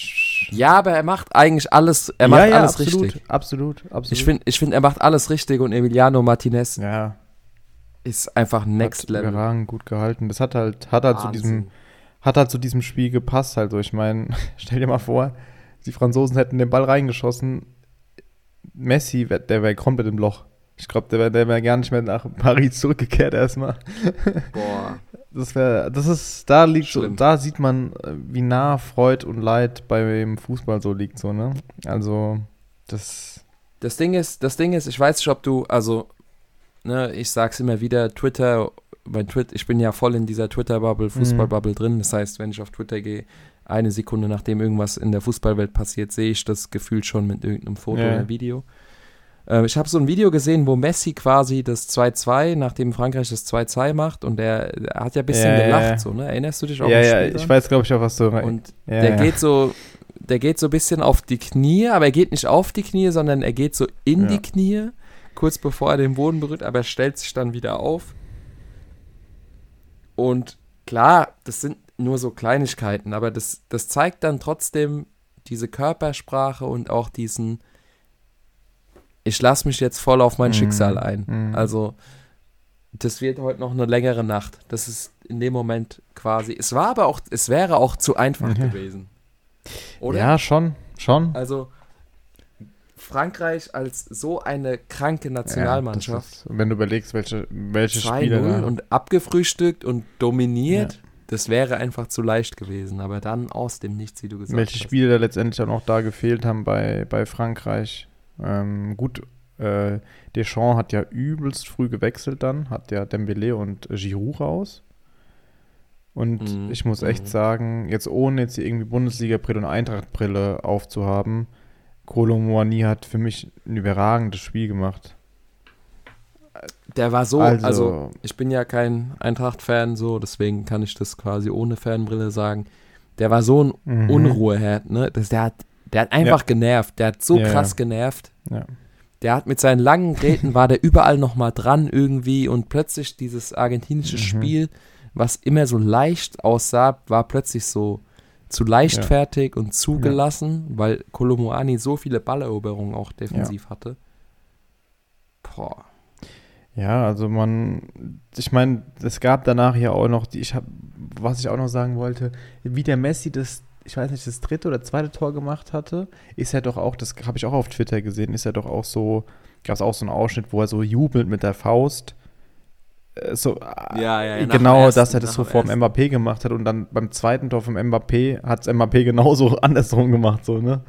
Ja, aber er macht eigentlich alles, er macht alles absolut, richtig. Absolut, absolut. Ich finde, ich find, er macht alles richtig und Emiliano Martinez ja, ist einfach next hat level. überragend gut gehalten. Das hat halt, hat halt zu diesem, hat halt zu diesem Spiel gepasst. Also ich meine, stell dir mal vor, die Franzosen hätten den Ball reingeschossen. Messi, der wäre komplett im Loch. Ich glaube, der wäre der wär gar nicht mehr nach Paris zurückgekehrt erstmal. Boah. Das wäre, das ist, da liegt so, Schlimm. da sieht man, äh, wie nah Freud und Leid beim Fußball so liegt, so, ne? Also, das, Das Ding ist, das Ding ist, ich weiß nicht, ob du, also, ne, ich sag's immer wieder, Twitter, bei Twitter, ich bin ja voll in dieser Twitter-Bubble, Fußball-Bubble drin. Das heißt, wenn ich auf Twitter gehe, eine Sekunde nachdem irgendwas in der Fußballwelt passiert, sehe ich das gefühlt schon mit irgendeinem Foto Ja. oder Video. Äh, ich habe so ein Video gesehen, wo Messi quasi das 2-2, nachdem Frankreich das 2-2 macht und der, der hat ja ein bisschen Ja, gelacht, ja. so, ne? Erinnerst du dich auch Ja, ja, ich weiß, glaube ich, auch, was du Und ja, der geht so, der geht so ein bisschen auf die Knie, aber er geht nicht auf die Knie, sondern er geht so in die Knie, kurz bevor er den Boden berührt, aber er stellt sich dann wieder auf. Und klar, das sind nur so Kleinigkeiten, aber das, das zeigt dann trotzdem diese Körpersprache und auch diesen, ich lasse mich jetzt voll auf mein Mhm. Schicksal ein. Mhm. Also, das wird heute noch eine längere Nacht. Das ist in dem Moment quasi. Es war aber auch, es wäre auch zu einfach Ja. gewesen. Oder? Ja, schon, schon. Also, Frankreich als so eine kranke Ja, Nationalmannschaft. das ist, wenn du überlegst, welche, welche 2-0 Spiele da, und abgefrühstückt und dominiert. Das wäre einfach zu leicht gewesen. Aber dann aus dem Nichts, wie du gesagt welche hast. Spiele da letztendlich auch noch da gefehlt haben bei, bei Frankreich. Ähm, gut, äh, Deschamps hat ja übelst früh gewechselt dann, hat ja Dembele und Giroud raus. Und Mhm, ich muss echt mhm. sagen, jetzt ohne jetzt hier irgendwie Bundesliga-Brille und Eintracht-Brille aufzuhaben, Kolo Muani hat für mich ein überragendes Spiel gemacht. Der war so, also, also ich bin ja kein Eintracht-Fan, so, deswegen kann ich das quasi ohne Fanbrille sagen. Der war so ein mhm. Unruheherd, ne? Das, der, hat, der hat einfach genervt. Der hat so Ja, krass ja. genervt. Ja. Der hat mit seinen langen Gräten, war der überall nochmal dran irgendwie und plötzlich dieses argentinische Mhm. Spiel, was immer so leicht aussah, war plötzlich so zu leichtfertig und zugelassen, weil Kolomoani so viele Balleroberungen auch defensiv hatte. Boah. Ja, also man, ich meine, es gab danach ja auch noch, die, ich habe, was ich auch noch sagen wollte, wie der Messi das, ich weiß nicht, das dritte oder zweite Tor gemacht hatte, ist er doch auch, das habe ich auch auf Twitter gesehen, ist er doch auch so, gab es auch so einen Ausschnitt, wo er so jubelt mit der Faust. Äh, So, äh, Ja, ja, genau, ersten, dass er das so vor dem. Mbappé gemacht hat und dann beim zweiten Tor vom Mbappé hat es Mbappé genauso andersrum gemacht, so, ne?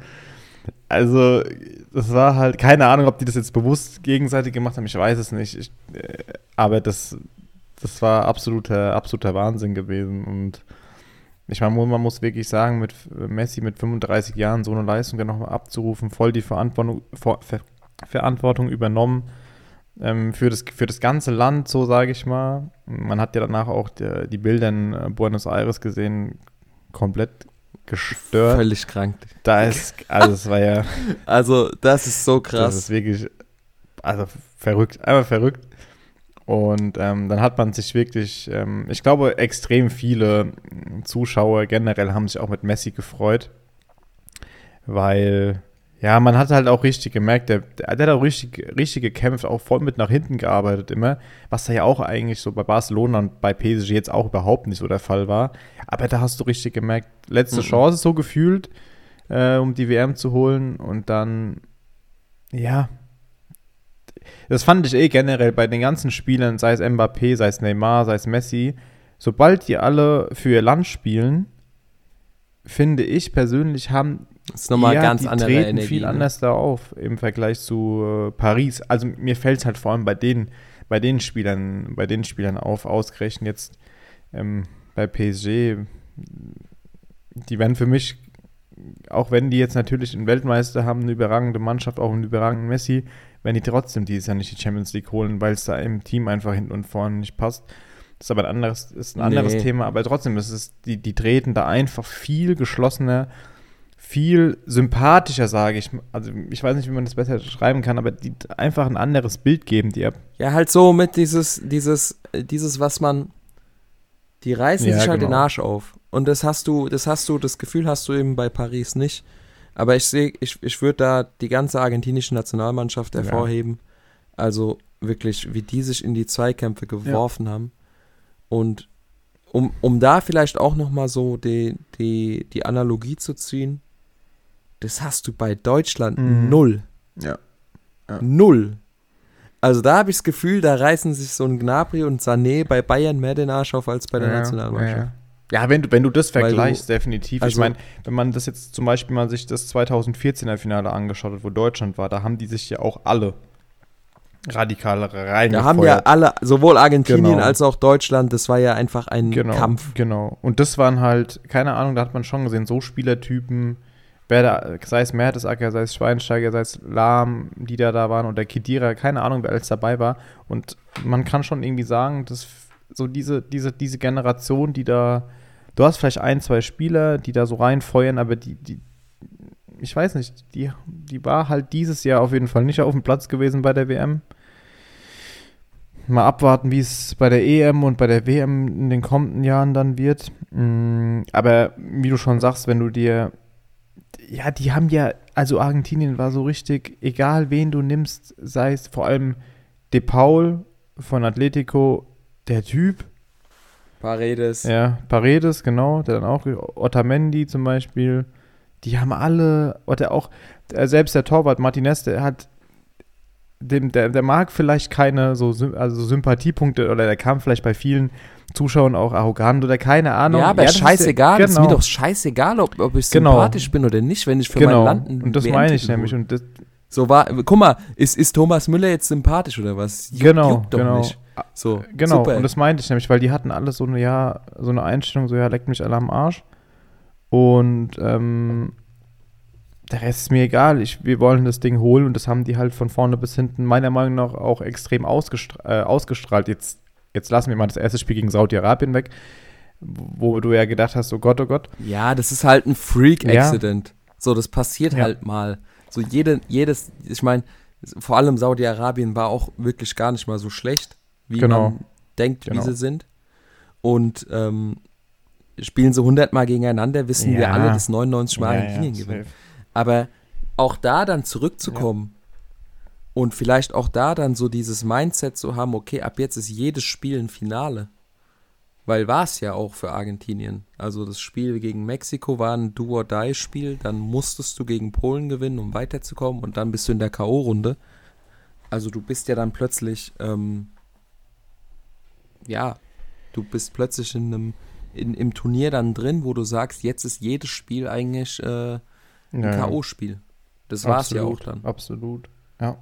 Also, das war halt, keine Ahnung, ob die das jetzt bewusst gegenseitig gemacht haben, ich weiß es nicht. Ich, äh, aber das, das war absoluter, absoluter Wahnsinn gewesen. Und ich meine, man muss wirklich sagen, mit Messi mit 35 Jahren so eine Leistung dann nochmal abzurufen, voll die Verantwortung, Ver, Ver, Verantwortung übernommen ähm, für, das, für das ganze Land, so sage ich mal. Man hat ja danach auch die, die Bilder in äh, Buenos Aires gesehen, komplett gestört. Völlig krank. Da ist, also es war ja, Also, das ist so das krass. ist wirklich, also verrückt, einfach verrückt. Und ähm, dann hat man sich wirklich, ähm, ich glaube, extrem viele Zuschauer generell haben sich auch mit Messi gefreut, weil, ja, man hat halt auch richtig gemerkt, der, der, der hat auch richtig, richtig gekämpft, auch voll mit nach hinten gearbeitet immer, was da ja auch eigentlich so bei Barcelona und bei PSG jetzt auch überhaupt nicht so der Fall war. Aber da hast du richtig gemerkt, letzte Mhm. Chance so gefühlt, äh, um die WM zu holen und dann, ja, das fand ich eh generell bei den ganzen Spielern, sei es Mbappé, sei es Neymar, sei es Messi, sobald die alle für ihr Land spielen, finde ich persönlich, haben Das ist nochmal ja, ganz die andere treten Energie. viel ne? anders da auf im Vergleich zu äh, Paris. Also mir fällt es halt vor allem bei den, bei den Spielern, bei den Spielern auf, ausgerechnet jetzt ähm, bei PSG. Die werden für mich, auch wenn die jetzt natürlich einen Weltmeister haben, eine überragende Mannschaft, auch einen überragenden Messi, wenn die trotzdem dieses Jahr nicht die Champions League holen, weil es da im Team einfach hinten und vorne nicht passt. Das ist aber ein anderes, ist ein anderes Nee. Thema, aber trotzdem ist es, die, die treten da einfach viel geschlossener, viel sympathischer, sage ich. Also ich weiß nicht, wie man das besser schreiben kann, aber die einfach ein anderes Bild geben, die Ja, halt so mit dieses, dieses, dieses, was man. Die reißen Ja, sich halt den genau. Arsch auf. Und das hast du, das hast du, das Gefühl hast du eben bei Paris nicht. Aber ich sehe, ich, ich würde da die ganze argentinische Nationalmannschaft Ja. hervorheben. Also wirklich, wie die sich in die Zweikämpfe geworfen haben. Und um, um da vielleicht auch nochmal so die, die, die Analogie zu ziehen, das hast du bei Deutschland Mhm. null. Ja. Ja. Null. Also da habe ich das Gefühl, da reißen sich so ein Gnabry und Sané bei Bayern mehr den Arsch auf als bei der Ja, Nationalmannschaft. Ja, wenn, du, wenn du das Weil du- vergleichst, definitiv. also- ich meine, wenn man das jetzt zum Beispiel mal sich das 2014er Finale angeschaut hat, wo Deutschland war, da haben die sich ja auch alle radikalere rein. Da haben ja alle, sowohl Argentinien genau. als auch Deutschland, das war ja einfach ein genau, Kampf. Genau. Und das waren halt, keine Ahnung, da hat man schon gesehen, so Spielertypen, wer da, sei es Mertesacker, sei es Schweinsteiger, sei es Lahm, die da da waren oder Kedira, keine Ahnung, wer alles dabei war. Und man kann schon irgendwie sagen, dass so diese, diese, diese Generation, die da, du hast vielleicht ein, zwei Spieler, die da so reinfeuern, aber die, die, ich weiß nicht, die, die war halt dieses Jahr auf jeden Fall nicht auf dem Platz gewesen bei der WM. Mal abwarten, wie es bei der EM und bei der WM in den kommenden Jahren dann wird. Mm, aber wie du schon sagst, wenn du dir, ja, die haben ja, also Argentinien war so richtig, egal wen du nimmst, sei es vor allem De Paul von Atletico, der Typ. Paredes. Ja, Paredes, genau, der dann auch, Otamendi zum Beispiel die haben alle, oder auch äh, selbst der Torwart Martinez, der hat dem, der, der mag vielleicht keine so also Sympathiepunkte oder der kam vielleicht bei vielen Zuschauern auch arrogant oder keine Ahnung. Ja, aber ja, scheißegal. Ist, genau. ist mir doch scheißegal, ob, ob ich genau. sympathisch bin oder nicht, wenn ich für genau. mein Land Und das meine ich nämlich. Und das, so war, guck mal, ist, ist Thomas Müller jetzt sympathisch oder was? Juck, genau, juckt genau. Nicht. So, genau, super. und das meinte ich nämlich, weil die hatten alle so eine, ja, so eine Einstellung, so ja, leckt mich alle am Arsch. Und ähm, der Rest ist mir egal. Ich, wir wollen das Ding holen und das haben die halt von vorne bis hinten meiner Meinung nach auch extrem ausgestra äh, ausgestrahlt. Jetzt, jetzt lassen wir mal das erste Spiel gegen Saudi-Arabien weg, wo du ja gedacht hast, oh Gott, oh Gott. Ja, das ist halt ein Freak-Accident. Ja. So, das passiert ja. halt mal. So jede, jedes, ich meine, vor allem Saudi-Arabien war auch wirklich gar nicht mal so schlecht, wie genau. man denkt, genau. wie sie sind. Und ähm, spielen sie 100 Mal gegeneinander, wissen ja. wir alle, dass 99 Mal ja, Argentinien ja, gewinnen. Aber auch da dann zurückzukommen und vielleicht auch da dann so dieses Mindset zu haben, okay, ab jetzt ist jedes Spiel ein Finale. Weil war es ja auch für Argentinien. Also das Spiel gegen Mexiko war ein Do-or-Die-Spiel, dann musstest du gegen Polen gewinnen, um weiterzukommen und dann bist du in der K.O.-Runde. Also du bist ja dann plötzlich, ähm, ja, du bist plötzlich in einem in, im Turnier dann drin, wo du sagst, jetzt ist jedes Spiel eigentlich äh, ein ja, K.O.-Spiel. Das war es ja auch dann. Absolut, ja.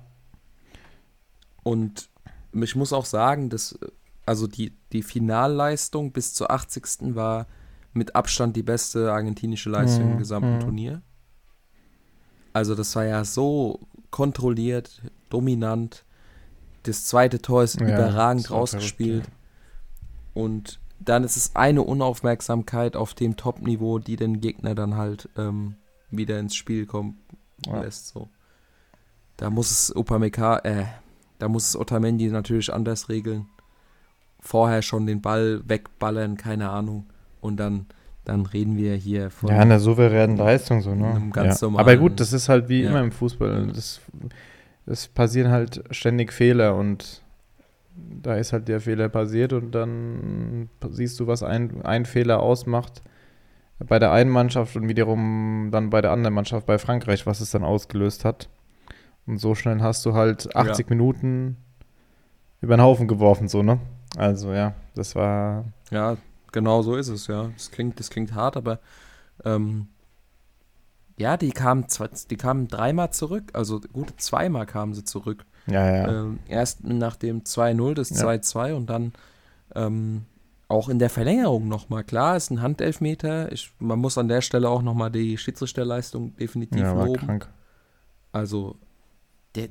Und ich muss auch sagen, dass also die, die Finalleistung bis zur 80. war mit Abstand die beste argentinische Leistung mhm. im gesamten mhm. Turnier. Also das war ja so kontrolliert, dominant. Das zweite Tor ist ja, überragend rausgespielt. Verrückt. Und dann ist es eine Unaufmerksamkeit auf dem Top-Niveau, die den Gegner dann halt ähm, wieder ins Spiel kommen ja. lässt. So. Da muss es Upamecano, äh, da muss es Otamendi natürlich anders regeln. Vorher schon den Ball wegballern, keine Ahnung. Und dann, dann reden wir hier von. Ja, einer souveränen Leistung, so, ne? Ja. Aber gut, das ist halt wie ja. immer im Fußball. Es passieren halt ständig Fehler und da ist halt der Fehler passiert und dann siehst du, was ein, ein Fehler ausmacht bei der einen Mannschaft und wiederum dann bei der anderen Mannschaft bei Frankreich, was es dann ausgelöst hat. Und so schnell hast du halt 80 ja. Minuten über den Haufen geworfen, so, ne? Also ja, das war. Ja, genau so ist es, ja. Das klingt, das klingt hart, aber ähm, ja, die kamen, die kamen dreimal zurück, also gut, zweimal kamen sie zurück. Ja, ja. Ähm, erst nach dem 2-0, das 2-2 ja. und dann ähm, auch in der Verlängerung nochmal. Klar, ist ein Handelfmeter. Ich, man muss an der Stelle auch nochmal die Schiedsrichterleistung definitiv ja, loben. Krank. Also, der,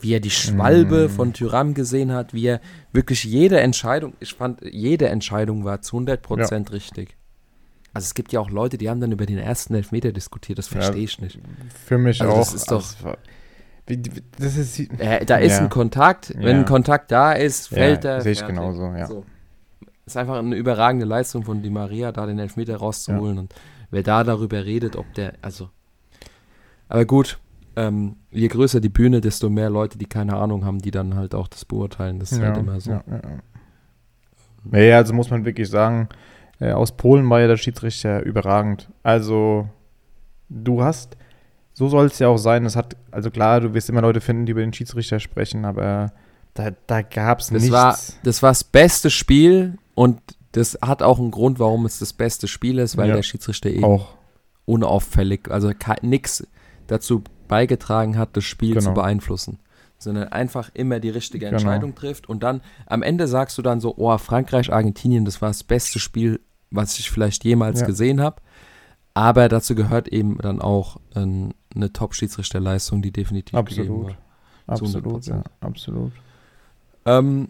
wie er die Schwalbe mm. von Tyram gesehen hat, wie er wirklich jede Entscheidung, ich fand, jede Entscheidung war zu 100% ja. richtig. Also es gibt ja auch Leute, die haben dann über den ersten Elfmeter diskutiert, das verstehe ja, ich nicht. Für mich also auch. Das ist doch, also das ist, äh, da ist ja. ein Kontakt. Wenn ja. ein Kontakt da ist, fällt ja, er. Sehe ich fertig. genauso, ja. So. Ist einfach eine überragende Leistung von Di Maria, da den Elfmeter rauszuholen. Und wer da darüber redet, ob der, also. Aber gut, ähm, je größer die Bühne, desto mehr Leute, die keine Ahnung haben, die dann halt auch das beurteilen. Das ist halt immer so. Ja, ja, also muss man wirklich sagen, äh, aus Polen war ja der Schiedsrichter überragend. Also, du hast so soll es ja auch sein. Es hat, also klar, du wirst immer Leute finden, die über den Schiedsrichter sprechen, aber da, da gab es nichts. War, das war das beste Spiel und das hat auch einen Grund, warum es das beste Spiel ist, weil ja, der Schiedsrichter eben auch. unauffällig, also nichts dazu beigetragen hat, das Spiel genau. zu beeinflussen. sondern einfach immer die richtige Genau. Entscheidung trifft. Und dann am Ende sagst du dann so, oh, Frankreich, Argentinien, das war das beste Spiel, was ich vielleicht jemals Ja. gesehen habe. Aber dazu gehört eben dann auch ähm, eine Top-Schiedsrichterleistung, die definitiv gegeben Absolut. war. Absolut, ja, 100%. absolut. Ähm,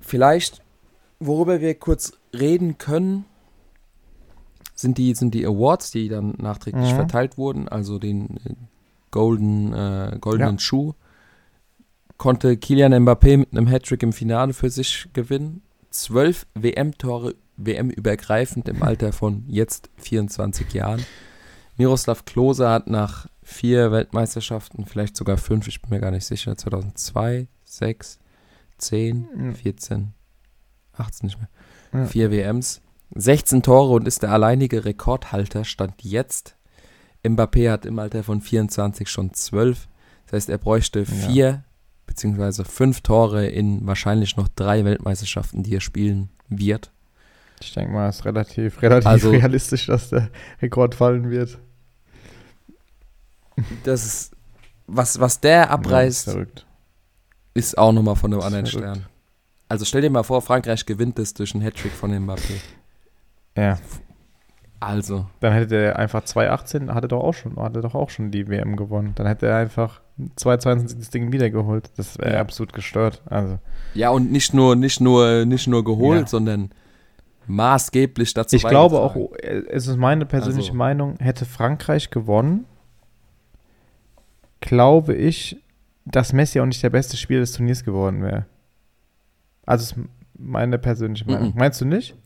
vielleicht, worüber wir kurz reden können, sind die, sind die Awards, die dann nachträglich Mhm. verteilt wurden, also den äh, Golden, äh, goldenen Ja. Schuh. Konnte Kylian Mbappé mit einem Hattrick im Finale für sich gewinnen. Zwölf WM-Tore, WM-übergreifend im Alter von jetzt 24 Jahren. Miroslav Klose hat nach vier Weltmeisterschaften, vielleicht sogar fünf, ich bin mir gar nicht sicher, 2002, 6, 10, Ja. 14, 18 nicht mehr. Ja. Vier WMs, 16 Tore und ist der alleinige Rekordhalter, stand jetzt. Mbappé hat im Alter von 24 schon 12. Das heißt, er bräuchte vier beziehungsweise fünf Tore in wahrscheinlich noch drei Weltmeisterschaften, die er spielen wird. Ich denke mal, es ist relativ, relativ Also- realistisch, dass der Rekord fallen wird. Das ist, was, was der Ja, abreißt, ist verrückt. ist auch nochmal von einem Das anderen verrückt. Stern. Also stell dir mal vor, Frankreich gewinnt es durch einen Hattrick von Mbappé. Ja, Also, dann hätte er einfach 2018, hatte doch auch schon, hatte doch auch schon die WM gewonnen. Dann hätte er einfach 2022 das Ding wiedergeholt. Das wäre Ja. absolut gestört. Also, ja, und nicht nur, nicht nur, nicht nur geholt, Ja. sondern maßgeblich dazu ich glaube auch, es ist meine persönliche Also- Meinung, hätte Frankreich gewonnen, glaube ich, dass Messi auch nicht der beste Spieler des Turniers geworden wäre. Also, ist meine persönliche Meinung. Mhm. Meinst du nicht?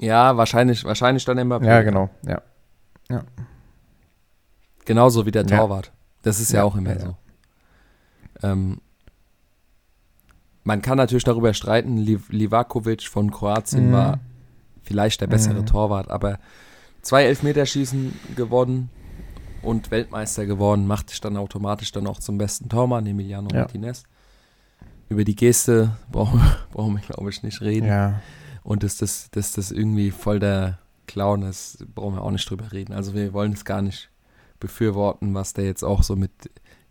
Ja, wahrscheinlich, wahrscheinlich dann Mbappé. Ja, genau. Ja. Genauso wie der Ja. Torwart. Das ist ja, Ja, auch immer ja, ja. so. Ähm, man kann natürlich darüber streiten, Liv Livakovic von Kroatien Mhm. war vielleicht der bessere Mhm. Torwart, aber zwei Elfmeterschießen gewonnen und Weltmeister geworden, macht dich dann automatisch dann auch zum besten Tormann, Emiliano Ja. Martinez. Über die Geste brauchen, brauchen wir, glaube ich, nicht reden. Ja. Und dass das, dass das irgendwie voll der Clown ist, brauchen wir auch nicht drüber reden. Also wir wollen es gar nicht befürworten, was der jetzt auch so mit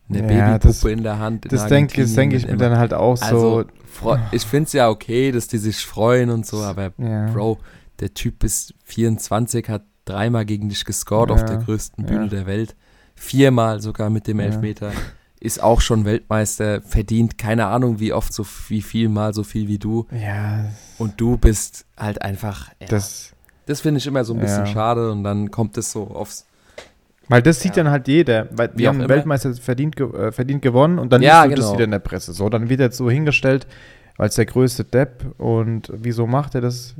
einer Ja, Babypuppe das- in der Hand in Das denke denk ich mir dann halt auch Also, so. ich finde es ja okay, dass die sich freuen und so, aber Ja. Bro, der Typ ist 24, hat dreimal gegen dich gescored auf Ja, der größten Bühne ja. der Welt. Viermal sogar mit dem Ja. Elfmeter. Ist auch schon Weltmeister, verdient keine Ahnung wie oft, so wie viel mal so viel wie du. Ja, Und du bist halt einfach. Ja, das das. finde ich immer so ein bisschen Ja. schade und dann kommt es so aufs. Weil das sieht Ja. dann halt jeder. Weil Wie auch haben immer. Weltmeister verdient, äh, verdient gewonnen und dann Ja, liest du das genau. wieder in der Presse. So, dann wird jetzt so hingestellt als der größte Depp und wieso macht er das?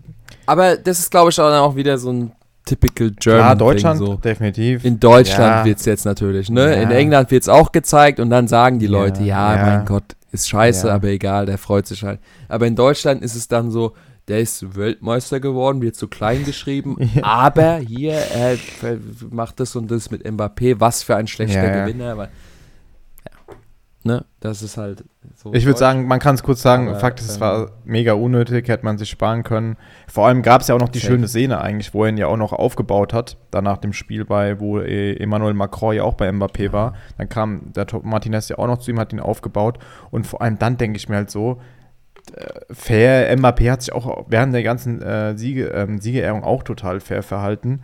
Aber das ist, glaube ich, auch, dann auch wieder so ein typical German. Klar, Deutschland, so. definitiv. In Deutschland Ja. wird es jetzt natürlich, ne? In Ja. England wird es auch gezeigt und dann sagen die Ja, Leute, ja, ja. mein Gott, ist scheiße, Ja. aber egal, der freut sich halt. Aber in Deutschland ist es dann so, der ist Weltmeister geworden, wird so klein geschrieben, Ja. aber hier, er ver- macht das und das mit Mbappé, was für ein schlechter Ja, ja. Gewinner, weil, ja, ne, das ist halt so. Ich würde sagen, man kann es kurz sagen, Aber, Fakt ist, es ähm, war mega unnötig, hätte man sich sparen können. Vor allem gab es ja auch noch die Safe. schöne Szene eigentlich, wo er ihn ja auch noch aufgebaut hat, dann nach dem Spiel bei, wo äh, Emmanuel Macron ja auch bei Mbappé war. Dann kam der Top Martinez ja auch noch zu ihm, hat ihn aufgebaut. Und vor allem dann denke ich mir halt so, äh, fair, Mbappé hat sich auch während der ganzen äh, Siege, ähm, Siegerehrung auch total fair verhalten.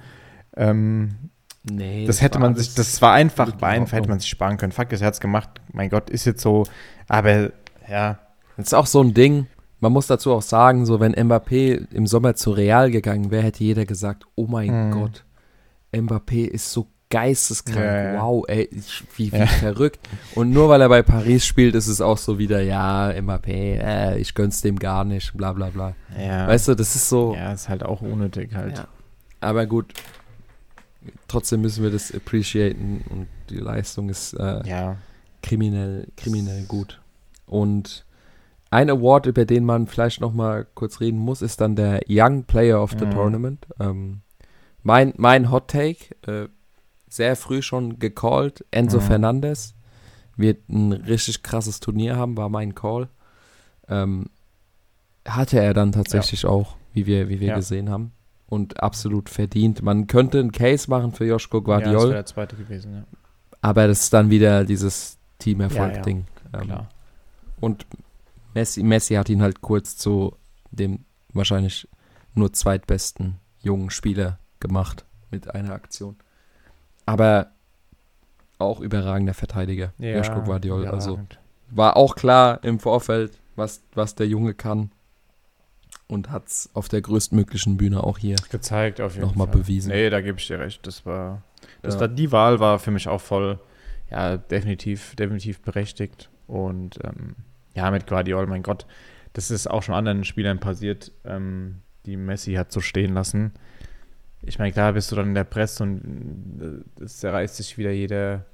Ähm, nee, das hätte war man sich, das war einfach, war in einfach, hätte man sich sparen können. Fakt ist, er hat es gemacht. Mein Gott, ist jetzt so, aber ja, Das ist auch so ein Ding. Man muss dazu auch sagen, so wenn Mbappé im Sommer zu Real gegangen wäre, hätte jeder gesagt, oh mein Mhm. Gott, Mbappé ist so geisteskrank. Ja, ja. Wow, ey, ich, wie, wie Ja. verrückt. Und nur weil er bei Paris spielt, ist es auch so wieder, ja, Mbappé, äh, ich gönn's dem gar nicht, bla bla bla. ja. Weißt du, das ist so. Ja, ist halt auch unnötig halt. Ja. Aber gut, trotzdem müssen wir das appreciaten und die Leistung ist äh, Ja. kriminell, kriminell gut. Und ein Award, über den man vielleicht noch mal kurz reden muss, ist dann der Young Player of the Mhm. Tournament. Ähm, mein, mein Hot Take, äh, sehr früh schon gecallt, Enzo Mhm. Fernandes wird ein richtig krasses Turnier haben, war mein Call. Ähm, hatte er dann tatsächlich auch, wie wir, wie wir Ja. gesehen haben. Und absolut verdient. Man könnte einen Case machen für Joschko Ja, das Guardiol, wäre der zweite gewesen, ja. aber das ist dann wieder dieses Teamerfolg-Ding. Ja, Ähm, Klar. Und Messi, Messi hat ihn halt kurz zu dem wahrscheinlich nur zweitbesten jungen Spieler gemacht mit einer Aktion. Aber auch überragender Verteidiger, Ja, Joschko Guardiol. Also war auch klar im Vorfeld, was, was der Junge kann. Und hat es auf der größtmöglichen Bühne auch hier. gezeigt auf jeden Nochmal Fall. bewiesen. Nee, da gebe ich dir recht. Das war, das Ja. war, die Wahl war für mich auch voll, ja, definitiv, definitiv berechtigt. Und ähm, ja, mit Guardiol, mein Gott, das ist auch schon anderen Spielern passiert, ähm, die Messi hat so stehen lassen. Ich meine, klar bist du dann in der Presse und äh, es zerreißt sich wieder jeder,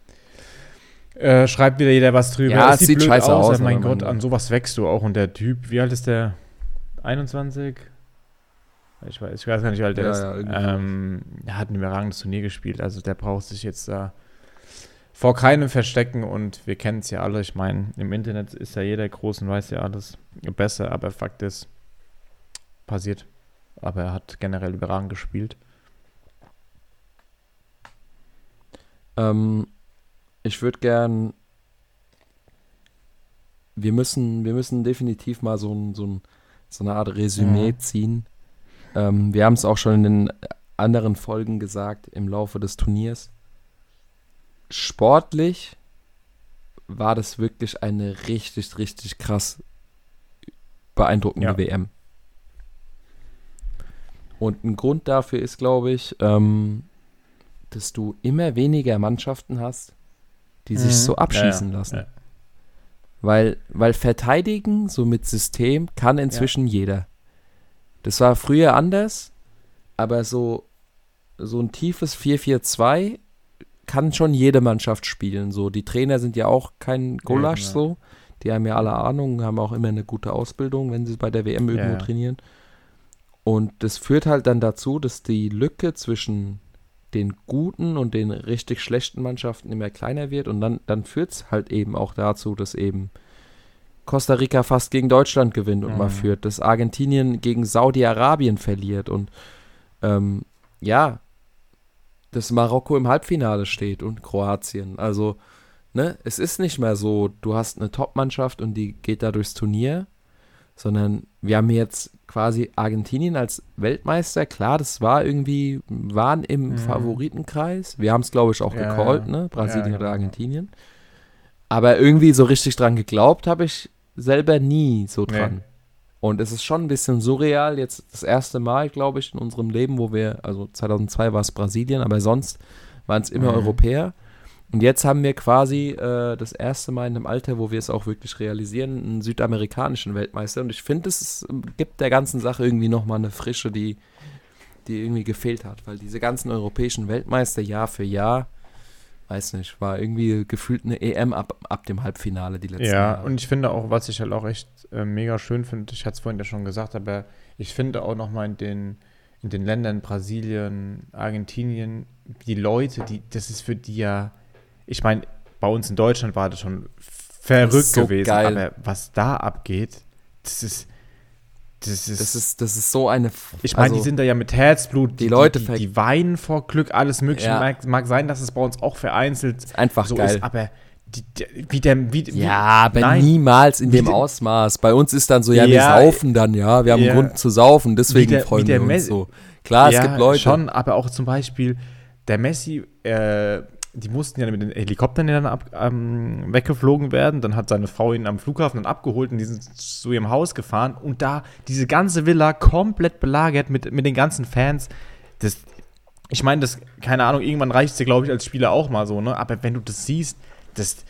äh, schreibt wieder jeder was drüber. Ja, es sieht scheiße aus, aber mein Gott, an sowas wächst du auch. Und der Typ, wie alt ist der? 21? Ich weiß, ich weiß gar nicht, wie alt der Ja, ist. ja, ähm, er hat ein überragendes Turnier gespielt, also der braucht sich jetzt da vor keinem verstecken und wir kennen es ja alle. Ich meine, im Internet ist ja jeder groß und weiß ja alles besser, aber Fakt ist, passiert. Aber er hat generell überragend gespielt. Ähm, ich würde gern. Wir müssen, wir müssen definitiv mal so, ein, so, ein, so eine Art Resümee Mhm. ziehen. Ähm, wir haben es auch schon in den anderen Folgen gesagt im Laufe des Turniers. Sportlich war das wirklich eine richtig, richtig krass beeindruckende Ja. WM. Und ein Grund dafür ist, glaube ich, ähm, dass du immer weniger Mannschaften hast, die sich Mhm. so Ja, abschießen ja, lassen. Ja. Weil, weil verteidigen, so mit System, kann inzwischen jeder. Das war früher anders, aber so, so ein tiefes 4-4-2 kann schon jede Mannschaft spielen. So, die Trainer sind ja auch kein Gulasch ja. so. Die haben ja alle Ahnung, haben auch immer eine gute Ausbildung, wenn sie bei der WM irgendwo Ja. trainieren. Und das führt halt dann dazu, dass die Lücke zwischen den guten und den richtig schlechten Mannschaften immer kleiner wird. Und dann, dann führt es halt eben auch dazu, dass eben Costa Rica fast gegen Deutschland gewinnt und mal Mhm. führt, dass Argentinien gegen Saudi-Arabien verliert und ähm, ja, dass Marokko im Halbfinale steht und Kroatien. Also, ne, es ist nicht mehr so, du hast eine Top-Mannschaft und die geht da durchs Turnier, sondern wir haben jetzt quasi Argentinien als Weltmeister. Klar, das war irgendwie, waren im Mhm. Favoritenkreis. Wir haben es, glaube ich, auch Ja, gecallt, ne? Brasilien Ja, oder genau. Argentinien. Aber irgendwie so richtig dran geglaubt habe ich selber nie so Nee. dran. Und es ist schon ein bisschen surreal, jetzt das erste Mal, glaube ich, in unserem Leben, wo wir, also 2002 war es Brasilien, aber sonst waren es immer Mhm. Europäer. Und jetzt haben wir quasi äh, das erste Mal in einem Alter, wo wir es auch wirklich realisieren, einen südamerikanischen Weltmeister. Und ich finde, es gibt der ganzen Sache irgendwie nochmal eine Frische, die, die irgendwie gefehlt hat. Weil diese ganzen europäischen Weltmeister Jahr für Jahr, weiß nicht, war irgendwie gefühlt eine EM ab, ab dem Halbfinale die letzten Ja, Jahre. und ich finde auch, was ich halt auch echt äh, mega schön finde, ich hatte es vorhin ja schon gesagt, aber ich finde auch nochmal in den, in den Ländern Brasilien, Argentinien, die Leute, die, das ist für die ja, ich meine, bei uns in Deutschland war das schon verrückt Das ist so gewesen, geil. aber was da abgeht, das ist, das ist, das ist, das ist so eine. ich meine, also, die sind da ja mit Herzblut, die Leute die, die weinen vor Glück, alles mögliche. Ja. Mag, mag sein, dass es bei uns auch vereinzelt einfach so geil. ist, aber die, die, wie der, wie, Ja, aber nein. niemals in Wie dem Ausmaß. Bei uns ist dann so, ja, wir Ja, saufen dann, ja, wir haben ja. einen Grund zu saufen, deswegen der- freuen wir uns so. Klar, es gibt Leute. Schon, aber auch zum Beispiel der Messi, äh, die mussten ja mit den Helikoptern dann ab, ähm, weggeflogen werden. Dann hat seine Frau ihn am Flughafen dann abgeholt und die sind zu ihrem Haus gefahren. Und da diese ganze Villa komplett belagert mit, mit den ganzen Fans. Das, ich meine, das, keine Ahnung, irgendwann reicht es dir, glaube ich, als Spieler auch mal so, ne? Aber wenn du das siehst, das,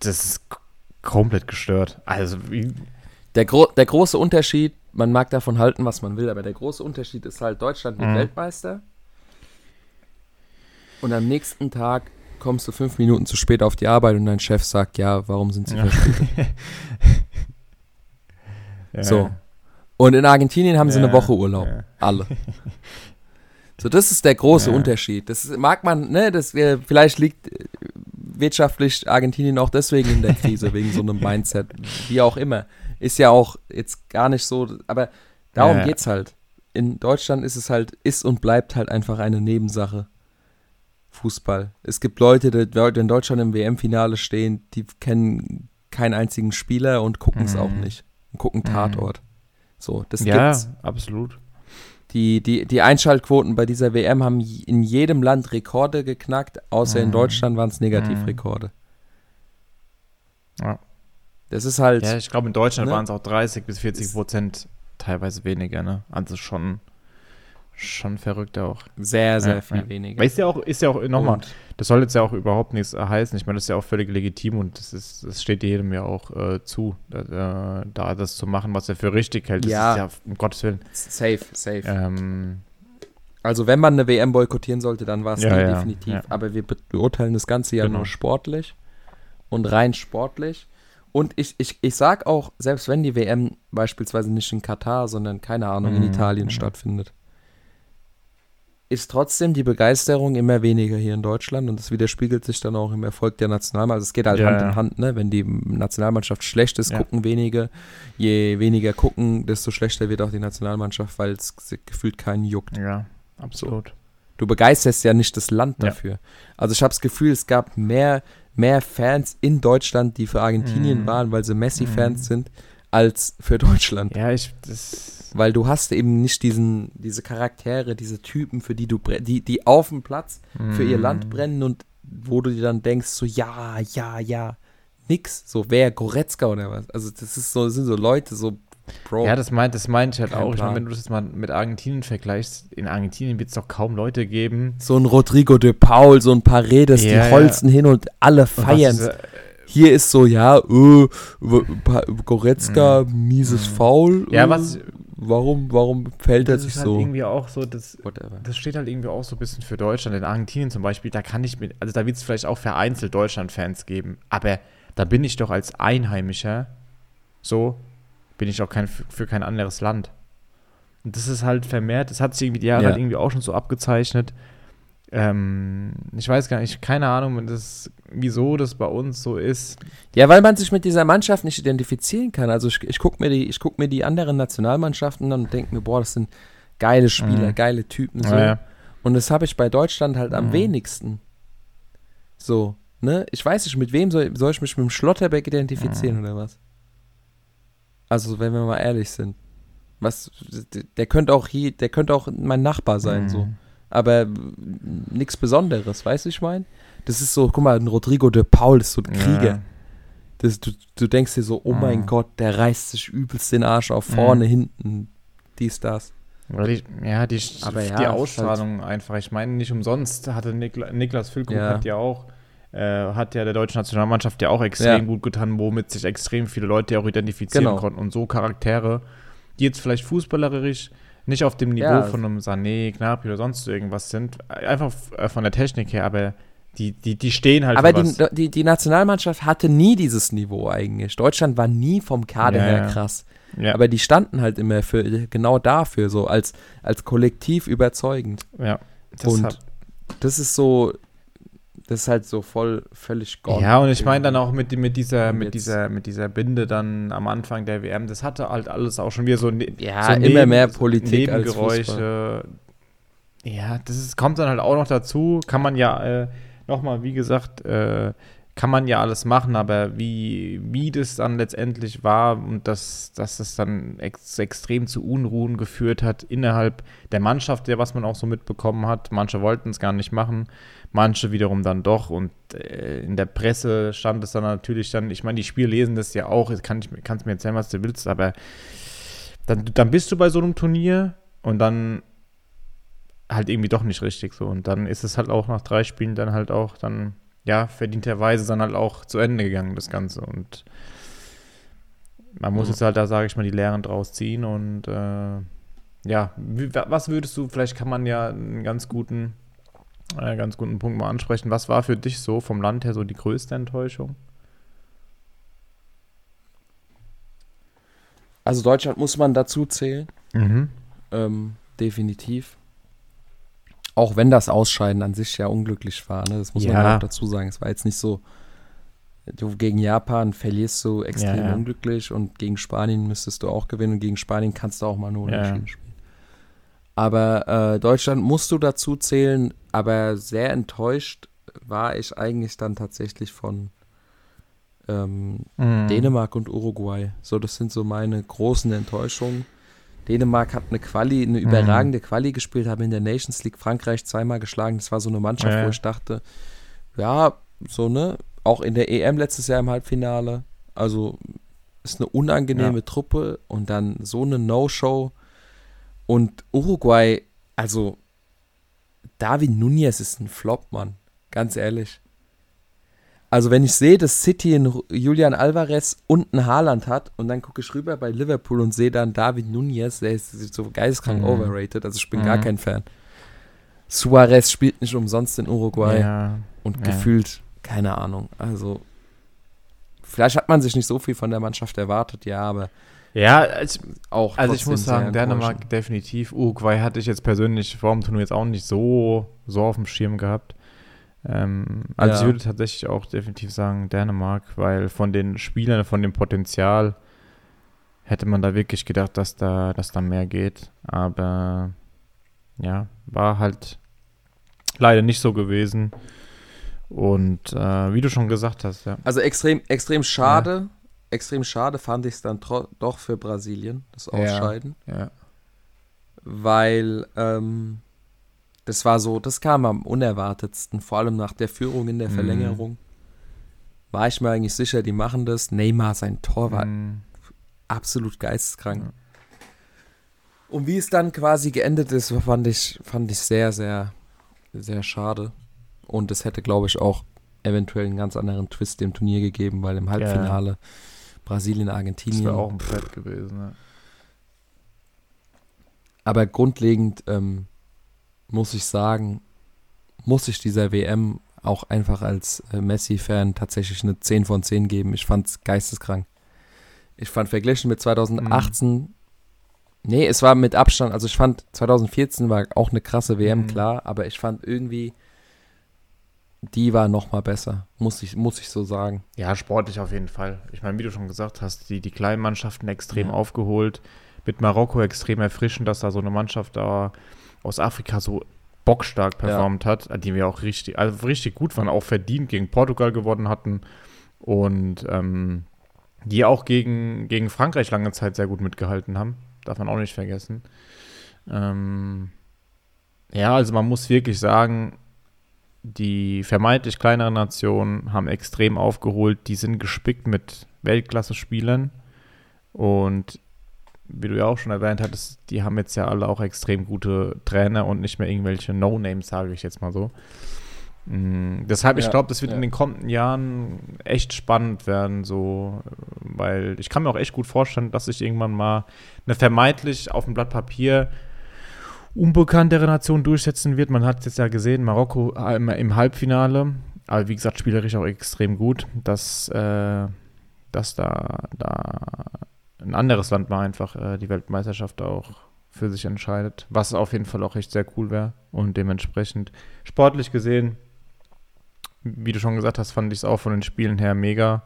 das ist komplett gestört. Also, wie, Der, gro der große Unterschied, man mag davon halten, was man will, aber der große Unterschied ist halt, Deutschland wird Mhm. Weltmeister. Und am nächsten Tag kommst du fünf Minuten zu spät auf die Arbeit und dein Chef sagt, ja, warum sind sie Ja. verspätet? ja, So. Und in Argentinien haben sie Ja, eine Woche Urlaub. Alle. So, das ist der große. Unterschied. Das mag man, ne, das äh, vielleicht liegt äh, wirtschaftlich Argentinien auch deswegen in der Krise, wegen so einem Mindset, wie auch immer. Ist ja auch jetzt gar nicht so, aber darum Ja. geht's halt. In Deutschland ist es halt, ist und bleibt halt einfach eine Nebensache. Fußball. Es gibt Leute, die in Deutschland im WM-Finale stehen, die kennen keinen einzigen Spieler und gucken es Mhm. auch nicht. Und gucken Mhm. Tatort. So, das ja, gibt's. absolut. Die, die, die Einschaltquoten bei dieser WM haben in jedem Land Rekorde geknackt, außer in Mhm. Deutschland waren es Negativrekorde. Ja. Das ist halt, Ja, ich glaube, in Deutschland Ne? waren es auch 30 bis 40 Ist- Prozent, teilweise weniger, ne? Also schon, schon verrückt auch. sehr, sehr Ja, viel ja. weniger. Weil ist ja auch, ist ja auch, nochmal, das soll jetzt ja auch überhaupt nichts heißen. Ich meine, das ist ja auch völlig legitim und das ist, das steht jedem ja auch äh, zu, da, äh, da das zu machen, was er für richtig hält. Das Ja. ist ja, um Gottes Willen. Safe, safe. Ähm, Also wenn man eine WM boykottieren sollte, dann war es Ja, ja, definitiv. ja. Aber wir be- beurteilen das Ganze ja Genau. nur sportlich und rein sportlich. Und ich, ich, ich sag auch, selbst wenn die WM beispielsweise nicht in Katar, sondern keine Ahnung, in Mhm, Italien mhm. stattfindet, ist trotzdem die Begeisterung immer weniger hier in Deutschland und das widerspiegelt sich dann auch im Erfolg der Nationalmannschaft. Also es geht halt Ja, Hand ja. in Hand, ne? Wenn die Nationalmannschaft schlecht ist, Ja. gucken wenige. Je weniger gucken, desto schlechter wird auch die Nationalmannschaft, weil es gefühlt keinen juckt. ja, absolut. Du begeisterst ja nicht das Land dafür. Also ich habe das Gefühl, es gab mehr, mehr Fans in Deutschland, die für Argentinien Mhm. waren, weil sie Messi-Fans Mhm. sind, als für Deutschland. Ja, ich, das, Weil du hast eben nicht diesen, diese Charaktere, diese Typen, für die du die, die auf dem Platz für ihr Mhm. Land brennen und wo du dir dann denkst, so ja, ja, ja, nix. So wer Goretzka oder was. Also das ist so, das sind so Leute, so Bro. Ja, das meint, das meint ich halt Kein auch. Ich meine, wenn du das jetzt mal mit Argentinien vergleichst, in Argentinien wird es doch kaum Leute geben. so ein Rodrigo de Paul, so ein Paredes, Ja, die ja. holzen hin und alle feiern. Hier ist so, ja, äh, Goretzka, mieses Mhm. Foul. Ja, äh, was- Warum, warum fällt er das sich halt so? irgendwie auch so, das, Whatever. das steht halt irgendwie auch so ein bisschen für Deutschland. In Argentinien zum Beispiel, da kann ich mit, also da wird es vielleicht auch vereinzelt Deutschland-Fans geben, aber da bin ich doch als Einheimischer, so, bin ich auch kein, für kein anderes Land. Und das ist halt vermehrt, das hat sich irgendwie die Jahre Ja. halt irgendwie auch schon so abgezeichnet. Ähm, ich weiß gar nicht, keine Ahnung, das, wieso das bei uns so ist. Ja, weil man sich mit dieser Mannschaft nicht identifizieren kann. Also ich, ich gucke mir, die- ich guck mir die anderen Nationalmannschaften an und denke mir, boah, das sind geile Spieler, Mhm. geile Typen. So. Ja, Und das habe ich bei Deutschland halt am Mhm. wenigsten. So, ne? Ich weiß nicht, mit wem soll, soll ich mich mit dem Schlotterbeck identifizieren oder was? Also, wenn wir mal ehrlich sind. Was, der könnte auch hier, der könnte auch mein Nachbar sein, Mhm. so. Aber nichts Besonderes, weißt du, ich meine? Das ist so, guck mal, ein Rodrigo de Paul ist so ein Krieger. Ja. Das, du, du denkst dir so, oh mein Mhm. Gott, der reißt sich übelst den Arsch auf vorne, Mhm. hinten, dies, das. Weil die, ja, die, Aber ja, die ist Ausstrahlung einfach. Ich meine, nicht umsonst hatte Nikla, Niklas Füllkrug Ja. hat ja auch, äh, hat ja der deutschen Nationalmannschaft ja auch extrem Ja. gut getan, womit sich extrem viele Leute auch identifizieren Genau. konnten. Und so Charaktere, die jetzt vielleicht fußballerisch nicht auf dem Niveau Ja. von einem Sané, Gnabry oder sonst irgendwas sind, einfach äh, von der Technik her, aber die, die, die stehen halt Aber die, die, die Nationalmannschaft hatte nie dieses Niveau eigentlich. Deutschland war nie vom Kader Ja, her krass. ja, Aber die standen halt immer für genau dafür, so als, als Kollektiv überzeugend. ja. Und hat- das ist so, das ist halt so voll, völlig gone. Ja, und ich meine dann auch mit, mit, dieser, mit, dieser, mit dieser Binde dann am Anfang der WM, das hatte halt alles auch schon wieder so, ne Ja, so immer mehr Politik als Nebengeräusche. Ja, das ist, kommt dann halt auch noch dazu. Kann man ja, äh, nochmal, wie gesagt, äh, kann man ja alles machen, aber wie, wie das dann letztendlich war und dass, dass es dann ex extrem zu Unruhen geführt hat innerhalb der Mannschaft, der was man auch so mitbekommen hat. Manche wollten es gar nicht machen, manche wiederum dann doch. Und äh, in der Presse stand es dann natürlich dann, ich meine, die Spieler lesen das ja auch, kann ich, kannst mir erzählen, was du willst, aber dann, dann bist du bei so einem Turnier und dann halt irgendwie doch nicht richtig so. Und dann ist es halt auch nach drei Spielen dann halt auch dann, ja, verdienterweise dann halt auch zu Ende gegangen, das Ganze. Und man muss Mhm. jetzt halt da, sage ich mal, die Lehren draus ziehen. Und äh, ja, wie, wa- was würdest du, vielleicht kann man ja einen ganz guten, äh, ganz guten Punkt mal ansprechen. Was war für dich so vom Land her so die größte Enttäuschung? Also Deutschland muss man dazu zählen, Mhm. ähm, definitiv. Auch wenn das Ausscheiden an sich ja unglücklich war, ne? das muss man Ja. ja auch dazu sagen. Es war jetzt nicht so, du gegen Japan verlierst du extrem Ja, ja. unglücklich und gegen Spanien müsstest du auch gewinnen und gegen Spanien kannst du auch mal nur unentschieden spielen. Aber äh, Deutschland musst du dazu zählen, aber sehr enttäuscht war ich eigentlich dann tatsächlich von ähm, Mhm. Dänemark und Uruguay. So, das sind so meine großen Enttäuschungen. Dänemark hat eine Quali, Mhm. eine überragende Quali gespielt, haben in der Nations League Frankreich zweimal geschlagen. Das war so eine Mannschaft, ja. wo ich dachte, ja, so, ne? Auch in der EM letztes Jahr im Halbfinale. Also ist eine unangenehme Ja. Truppe und dann so eine No-Show. Und Uruguay, also David Nunez ist ein Flop, Mann. Ganz ehrlich. Also wenn ich sehe, dass City einen Julian Alvarez und einen Haaland hat und dann gucke ich rüber bei Liverpool und sehe dann David Nunez, der ist so geisteskrank Mhm. overrated. Also ich bin gar Mhm. kein Fan. Suarez spielt nicht umsonst in Uruguay Ja. und ja. gefühlt, keine Ahnung. Also vielleicht hat man sich nicht so viel von der Mannschaft erwartet, ja, aber Ja, also, auch also ich muss sagen, Dänemark definitiv. Uruguay hatte ich jetzt persönlich vor dem Turnier jetzt auch nicht so, so auf dem Schirm gehabt. Ähm, also Ja. ich würde tatsächlich auch definitiv sagen Dänemark, weil von den Spielern, von dem Potenzial hätte man da wirklich gedacht, dass da, dass da mehr geht. Aber ja, war halt leider nicht so gewesen. Und äh, wie du schon gesagt hast, ja. Also extrem, extrem schade, extrem schade fand ich es dann doch für Brasilien, das Ja. Ausscheiden. ja. weil ähm, das war so, das kam am unerwartetsten, vor allem nach der Führung in der Mhm. Verlängerung. War ich mir eigentlich sicher, die machen das. Neymar, sein Tor war Mm, absolut geisteskrank. Ja. Und wie es dann quasi geendet ist, fand ich, fand ich sehr, sehr, sehr schade. Und es hätte, glaube ich, auch eventuell einen ganz anderen Twist dem Turnier gegeben, weil im Halbfinale Brasilien, das Argentinien. wäre auch ein Brett gewesen. Ja. Aber grundlegend ähm, muss ich sagen, muss ich dieser WM auch einfach als äh, Messi-Fan tatsächlich eine 10 von 10 geben. Ich fand's geisteskrank. Ich fand verglichen mit 2018, nee, es war mit Abstand, also ich fand 2014 war auch eine krasse WM, Mhm. klar, aber ich fand irgendwie, die war noch mal besser, muss ich, muss ich so sagen. Ja, sportlich auf jeden Fall. Ich meine, wie du schon gesagt hast, die, die kleinen Mannschaften extrem Ja. aufgeholt. Mit Marokko extrem erfrischend, dass da so eine Mannschaft da aus Afrika so bockstark performt hat, die wir auch richtig, also richtig gut waren, auch verdient gegen Portugal gewonnen hatten und ähm, die auch gegen, gegen Frankreich lange Zeit sehr gut mitgehalten haben. Darf man auch nicht vergessen. Ähm, ja, also man muss wirklich sagen, die vermeintlich kleineren Nationen haben extrem aufgeholt. Die sind gespickt mit Weltklasse-Spielern. Und wie du ja auch schon erwähnt hattest, die haben jetzt ja alle auch extrem gute Trainer und nicht mehr irgendwelche No-Names, sage ich jetzt mal so. Mm, deshalb, ich Ja, glaube, das wird ja. in den kommenden Jahren echt spannend werden, so, weil ich kann mir auch echt gut vorstellen, dass sich irgendwann mal eine vermeintlich auf dem Blatt Papier unbekanntere Nation durchsetzen wird. Man hat es jetzt ja gesehen, Marokko äh, im, im Halbfinale, aber wie gesagt, spielerisch auch extrem gut, dass, äh, dass da, da ein anderes Land mal einfach äh, die Weltmeisterschaft auch für sich entscheidet, was auf jeden Fall auch echt sehr cool wäre und dementsprechend sportlich gesehen, wie du schon gesagt hast, fand ich es auch von den Spielen her mega.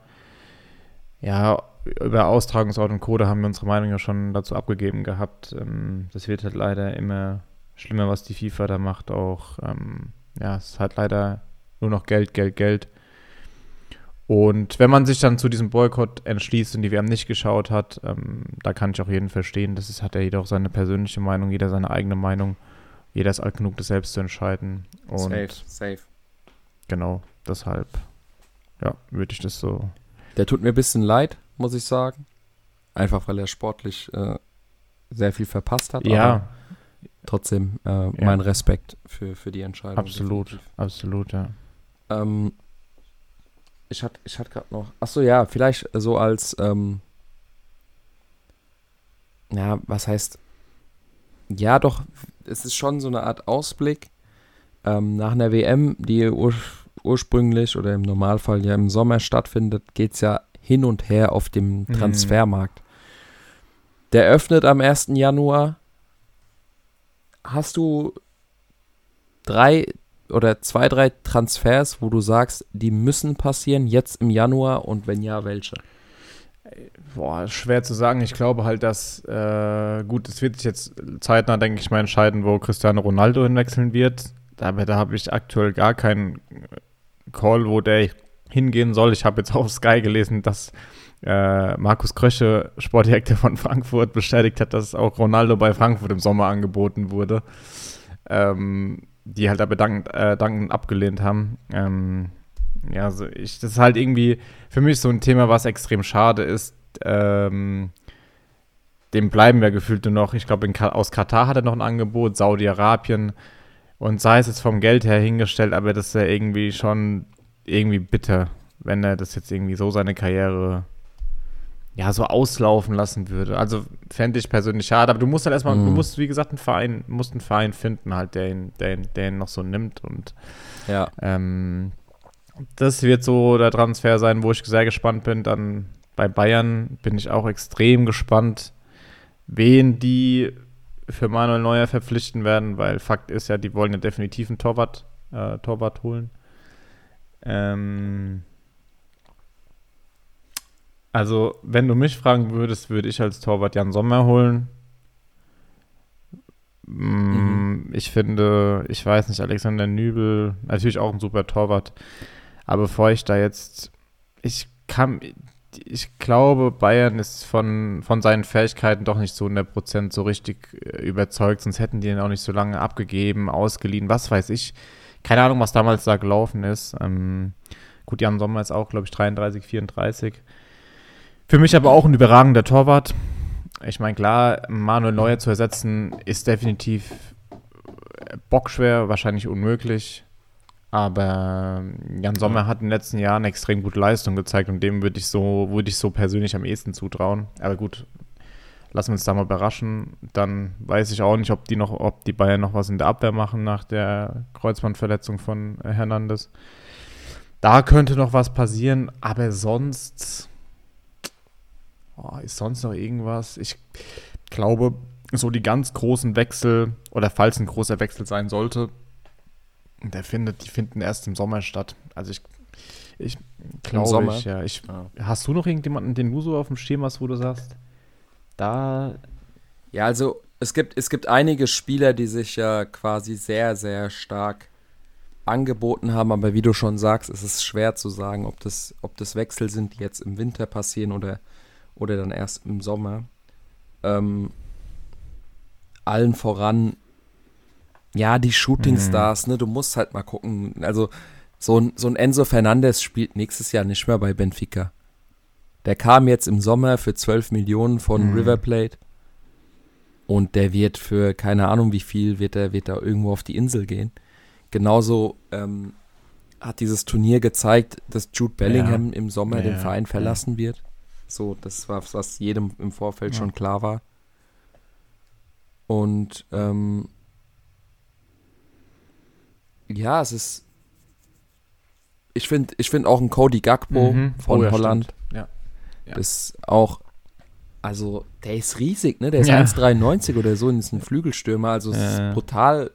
Ja, über Austragungsort und Code haben wir unsere Meinung ja schon dazu abgegeben gehabt. Ähm, das wird halt leider immer schlimmer, was die FIFA da macht. Auch, ähm, ja, es ist halt leider nur noch Geld, Geld, Geld. Und wenn man sich dann zu diesem Boykott entschließt und die WM nicht geschaut hat, ähm, da kann ich auch jeden verstehen. Das ist, hat ja jeder auch seine persönliche Meinung, jeder seine eigene Meinung. Jeder ist alt genug, das selbst zu entscheiden. Und safe, safe. genau, deshalb, ja, würde ich das so Der tut mir ein bisschen leid, muss ich sagen. Einfach weil er sportlich äh, sehr viel verpasst hat. Ja, aber trotzdem äh, mein Respekt für, für die Entscheidung. absolut, definitiv. absolut, ja. Ähm, ich hatte ich gerade noch. Achso, ja, vielleicht so als. Ähm, ja, was heißt. Ja, doch, es ist schon so eine Art Ausblick. Ähm, nach einer WM, die ur ursprünglich oder im Normalfall ja im Sommer stattfindet, geht es ja hin und her auf dem Mhm. Transfermarkt. Der öffnet am 1. Januar. Hast du drei oder zwei, drei Transfers, wo du sagst, die müssen passieren jetzt im Januar und wenn ja, welche? Boah, schwer zu sagen. Ich glaube halt, dass, äh, gut, es wird sich jetzt zeitnah, denke ich mal, entscheiden, wo Cristiano Ronaldo hinwechseln wird. Aber da habe ich aktuell gar keinen Call, wo der hingehen soll. Ich habe jetzt auf Sky gelesen, dass äh, Markus Krösche, Sportdirektor von Frankfurt, bestätigt hat, dass auch Ronaldo bei Frankfurt im Sommer angeboten wurde. Ähm, die halt aber dankend, äh, dankend abgelehnt haben. Ähm, ja, also ich, das ist halt irgendwie für mich so ein Thema, was extrem schade ist. Ähm, dem bleiben wir gefühlt nur noch. Ich glaube, aus Katar hat er noch ein Angebot, Saudi-Arabien. Und sei es jetzt vom Geld her hingestellt, aber das ist ja irgendwie schon irgendwie bitter, wenn er das jetzt irgendwie so seine Karriere ja so auslaufen lassen würde. Also fände ich persönlich schade, aber du musst halt erstmal, mhm. du musst, wie gesagt, einen Verein, musst einen Verein finden, halt, der ihn, der ihn, der ihn noch so nimmt. Und ja. ähm, das wird so der Transfer sein, wo ich sehr gespannt bin. Dann bei Bayern bin ich auch extrem gespannt, wen die für Manuel Neuer verpflichten werden, weil Fakt ist ja, die wollen ja definitiv einen Torwart, äh, Torwart holen. Ähm, also, wenn du mich fragen würdest, würde ich als Torwart Jan Sommer holen. Mm, mhm. Ich finde, ich weiß nicht, Alexander Nübel, natürlich auch ein super Torwart. Aber bevor ich da jetzt, ich kann, ich glaube, Bayern ist von, von seinen Fähigkeiten doch nicht zu 100% so richtig äh, überzeugt, sonst hätten die ihn auch nicht so lange abgegeben, ausgeliehen, was weiß ich. Keine Ahnung, was damals da gelaufen ist. Ähm, gut, Jan Sommer ist auch, glaube ich, 33, 34. Für mich aber auch ein überragender Torwart. Ich meine, klar, Manuel Neuer zu ersetzen ist definitiv äh, bockschwer, wahrscheinlich unmöglich. Aber Jan Sommer hat in den letzten Jahren extrem gute Leistung gezeigt und dem würde ich so, würde ich so persönlich am ehesten zutrauen. Aber gut, lassen wir uns da mal überraschen. Dann weiß ich auch nicht, ob die noch, ob die Bayern noch was in der Abwehr machen nach der Kreuzbandverletzung von Hernandez. Da könnte noch was passieren, aber sonst oh, ist sonst noch irgendwas. Ich glaube, so die ganz großen Wechsel oder falls ein großer Wechsel sein sollte, der findet, die finden erst im Sommer statt. Also ich, ich glaube, ich, ja. Ich, ja. Hast du noch irgendjemanden, den du so auf dem Schirm hast, wo du sagst, da. Ja, also es gibt, es gibt einige Spieler, die sich ja quasi sehr, sehr stark angeboten haben, aber wie du schon sagst, es ist schwer zu sagen, ob das, ob das Wechsel sind, die jetzt im Winter passieren oder, oder dann erst im Sommer. Ähm, allen voran ja, die Shootingstars, mhm. ne, du musst halt mal gucken. Also, so ein, so ein Enzo Fernandez spielt nächstes Jahr nicht mehr bei Benfica. Der kam jetzt im Sommer für 12 Millionen von mhm. River Plate. Und der wird für keine Ahnung wie viel, wird er wird irgendwo auf die Insel gehen. Genauso ähm, hat dieses Turnier gezeigt, dass Jude Bellingham ja. im Sommer ja, den Verein verlassen ja. wird. So, das war, was jedem im Vorfeld schon klar war. Und ähm, ja, es ist. Ich finde ich find auch ein Cody Gagbo mhm. von oh, ja, Holland. Ja. ja. Ist auch. Also, der ist riesig, ne? Der ist ja. 1,93 oder so und ist ein Flügelstürmer. Also, es ist brutal.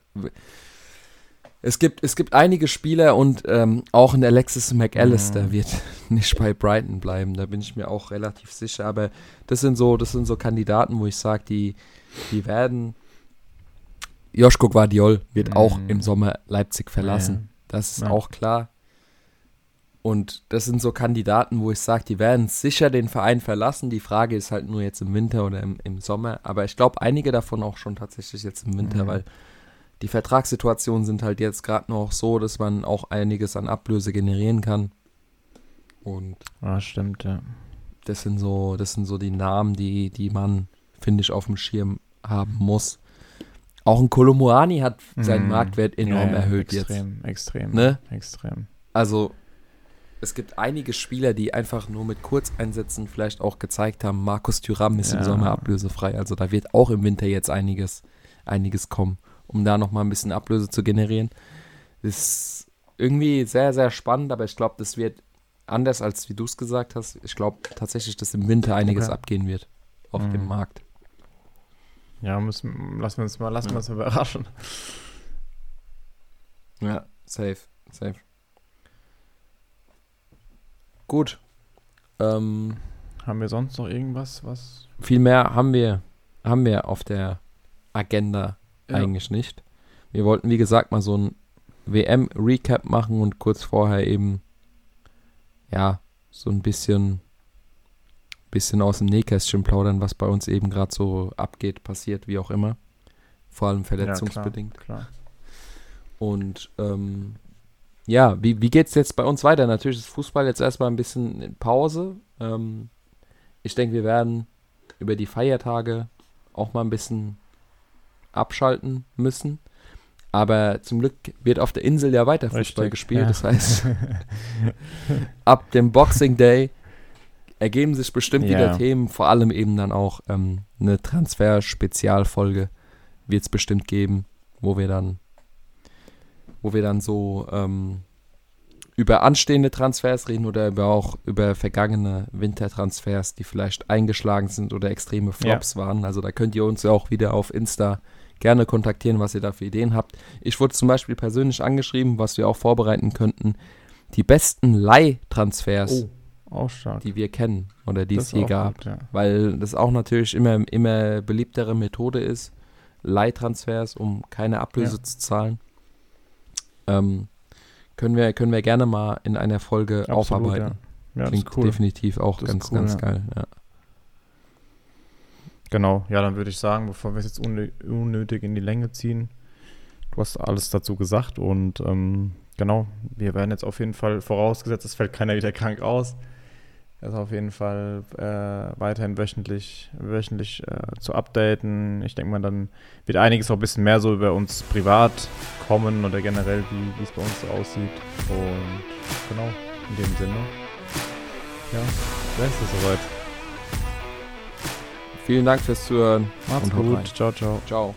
Es gibt, es gibt einige Spieler und ähm, auch ein Alexis McAllister mhm. wird nicht bei Brighton bleiben. Da bin ich mir auch relativ sicher. Aber das sind so, das sind so Kandidaten, wo ich sage, die, die werden Joschko Guardiol wird mhm. auch im Sommer Leipzig verlassen. Ja. Das ist ja. auch klar. Und das sind so Kandidaten, wo ich sage, die werden sicher den Verein verlassen. Die Frage ist halt nur jetzt im Winter oder im, im Sommer. Aber ich glaube, einige davon auch schon tatsächlich jetzt im Winter, mhm. weil die Vertragssituationen sind halt jetzt gerade noch so, dass man auch einiges an Ablöse generieren kann. Und ja, stimmt, ja. Das sind so, das sind so die Namen, die, die man, finde ich, auf dem Schirm haben muss. Auch ein Kolomuani hat seinen mm. Marktwert enorm ja, erhöht extrem, jetzt. Extrem, ne? extrem. Also, es gibt einige Spieler, die einfach nur mit Kurzeinsätzen vielleicht auch gezeigt haben, Markus Thüram ist ja. im Sommer ablösefrei. Also da wird auch im Winter jetzt einiges, einiges kommen, um da nochmal ein bisschen Ablöse zu generieren. Ist irgendwie sehr, sehr spannend, aber ich glaube, das wird anders, als wie du es gesagt hast. Ich glaube tatsächlich, dass im Winter einiges okay. abgehen wird auf mhm. dem Markt. Ja, müssen, lassen wir uns mal, lassen ja. wir uns überraschen. Ja, safe, safe. Gut. Ähm, haben wir sonst noch irgendwas, was? Viel mehr haben wir, haben wir auf der Agenda ja. eigentlich nicht. Wir wollten, wie gesagt, mal so ein WM-Recap machen und kurz vorher eben ja, so ein bisschen, bisschen aus dem Nähkästchen plaudern, was bei uns eben gerade so abgeht, passiert, wie auch immer. Vor allem verletzungsbedingt. Ja, klar, klar. Und ähm, ja, wie, wie geht es jetzt bei uns weiter? Natürlich ist Fußball jetzt erstmal ein bisschen in Pause. Ähm, ich denke, wir werden über die Feiertage auch mal ein bisschen abschalten müssen. Aber zum Glück wird auf der Insel ja weiter Fußball Richtig, gespielt. ja. Das heißt, ab dem Boxing Day ergeben sich bestimmt Ja. wieder Themen, vor allem eben dann auch ähm, eine Transfer-Spezialfolge wird es bestimmt geben, wo wir dann, wo wir dann so ähm, über anstehende Transfers reden oder über auch über vergangene Wintertransfers, die vielleicht eingeschlagen sind oder extreme Flops waren. Also da könnt ihr uns ja auch wieder auf Insta gerne kontaktieren, was ihr da für Ideen habt. Ich wurde zum Beispiel persönlich angeschrieben, was wir auch vorbereiten könnten. Die besten Leihtransfers, Oh, die wir kennen oder die Das es je gab. gut, ja. Weil das auch natürlich immer, immer beliebtere Methode ist, Leihtransfers, um keine Ablöse Ja. zu zahlen. Ähm, können, wir, können wir gerne mal in einer Folge Absolut, aufarbeiten. Ja, Klingt cool. definitiv auch Das ganz, cool, ganz geil. Ja. Genau, ja, dann würde ich sagen, bevor wir es jetzt unnö- unnötig in die Länge ziehen, du hast alles dazu gesagt und ähm, genau, wir werden jetzt auf jeden Fall vorausgesetzt, es fällt keiner wieder krank aus. Also auf jeden Fall äh, weiterhin wöchentlich, wöchentlich äh, zu updaten. Ich denke mal, dann wird einiges auch ein bisschen mehr so über uns privat kommen oder generell, wie es bei uns so aussieht. Und genau, in dem Sinne, ja, wäre es das soweit. Vielen Dank fürs Zuhören. Macht's gut. rein. Ciao, ciao. Ciao.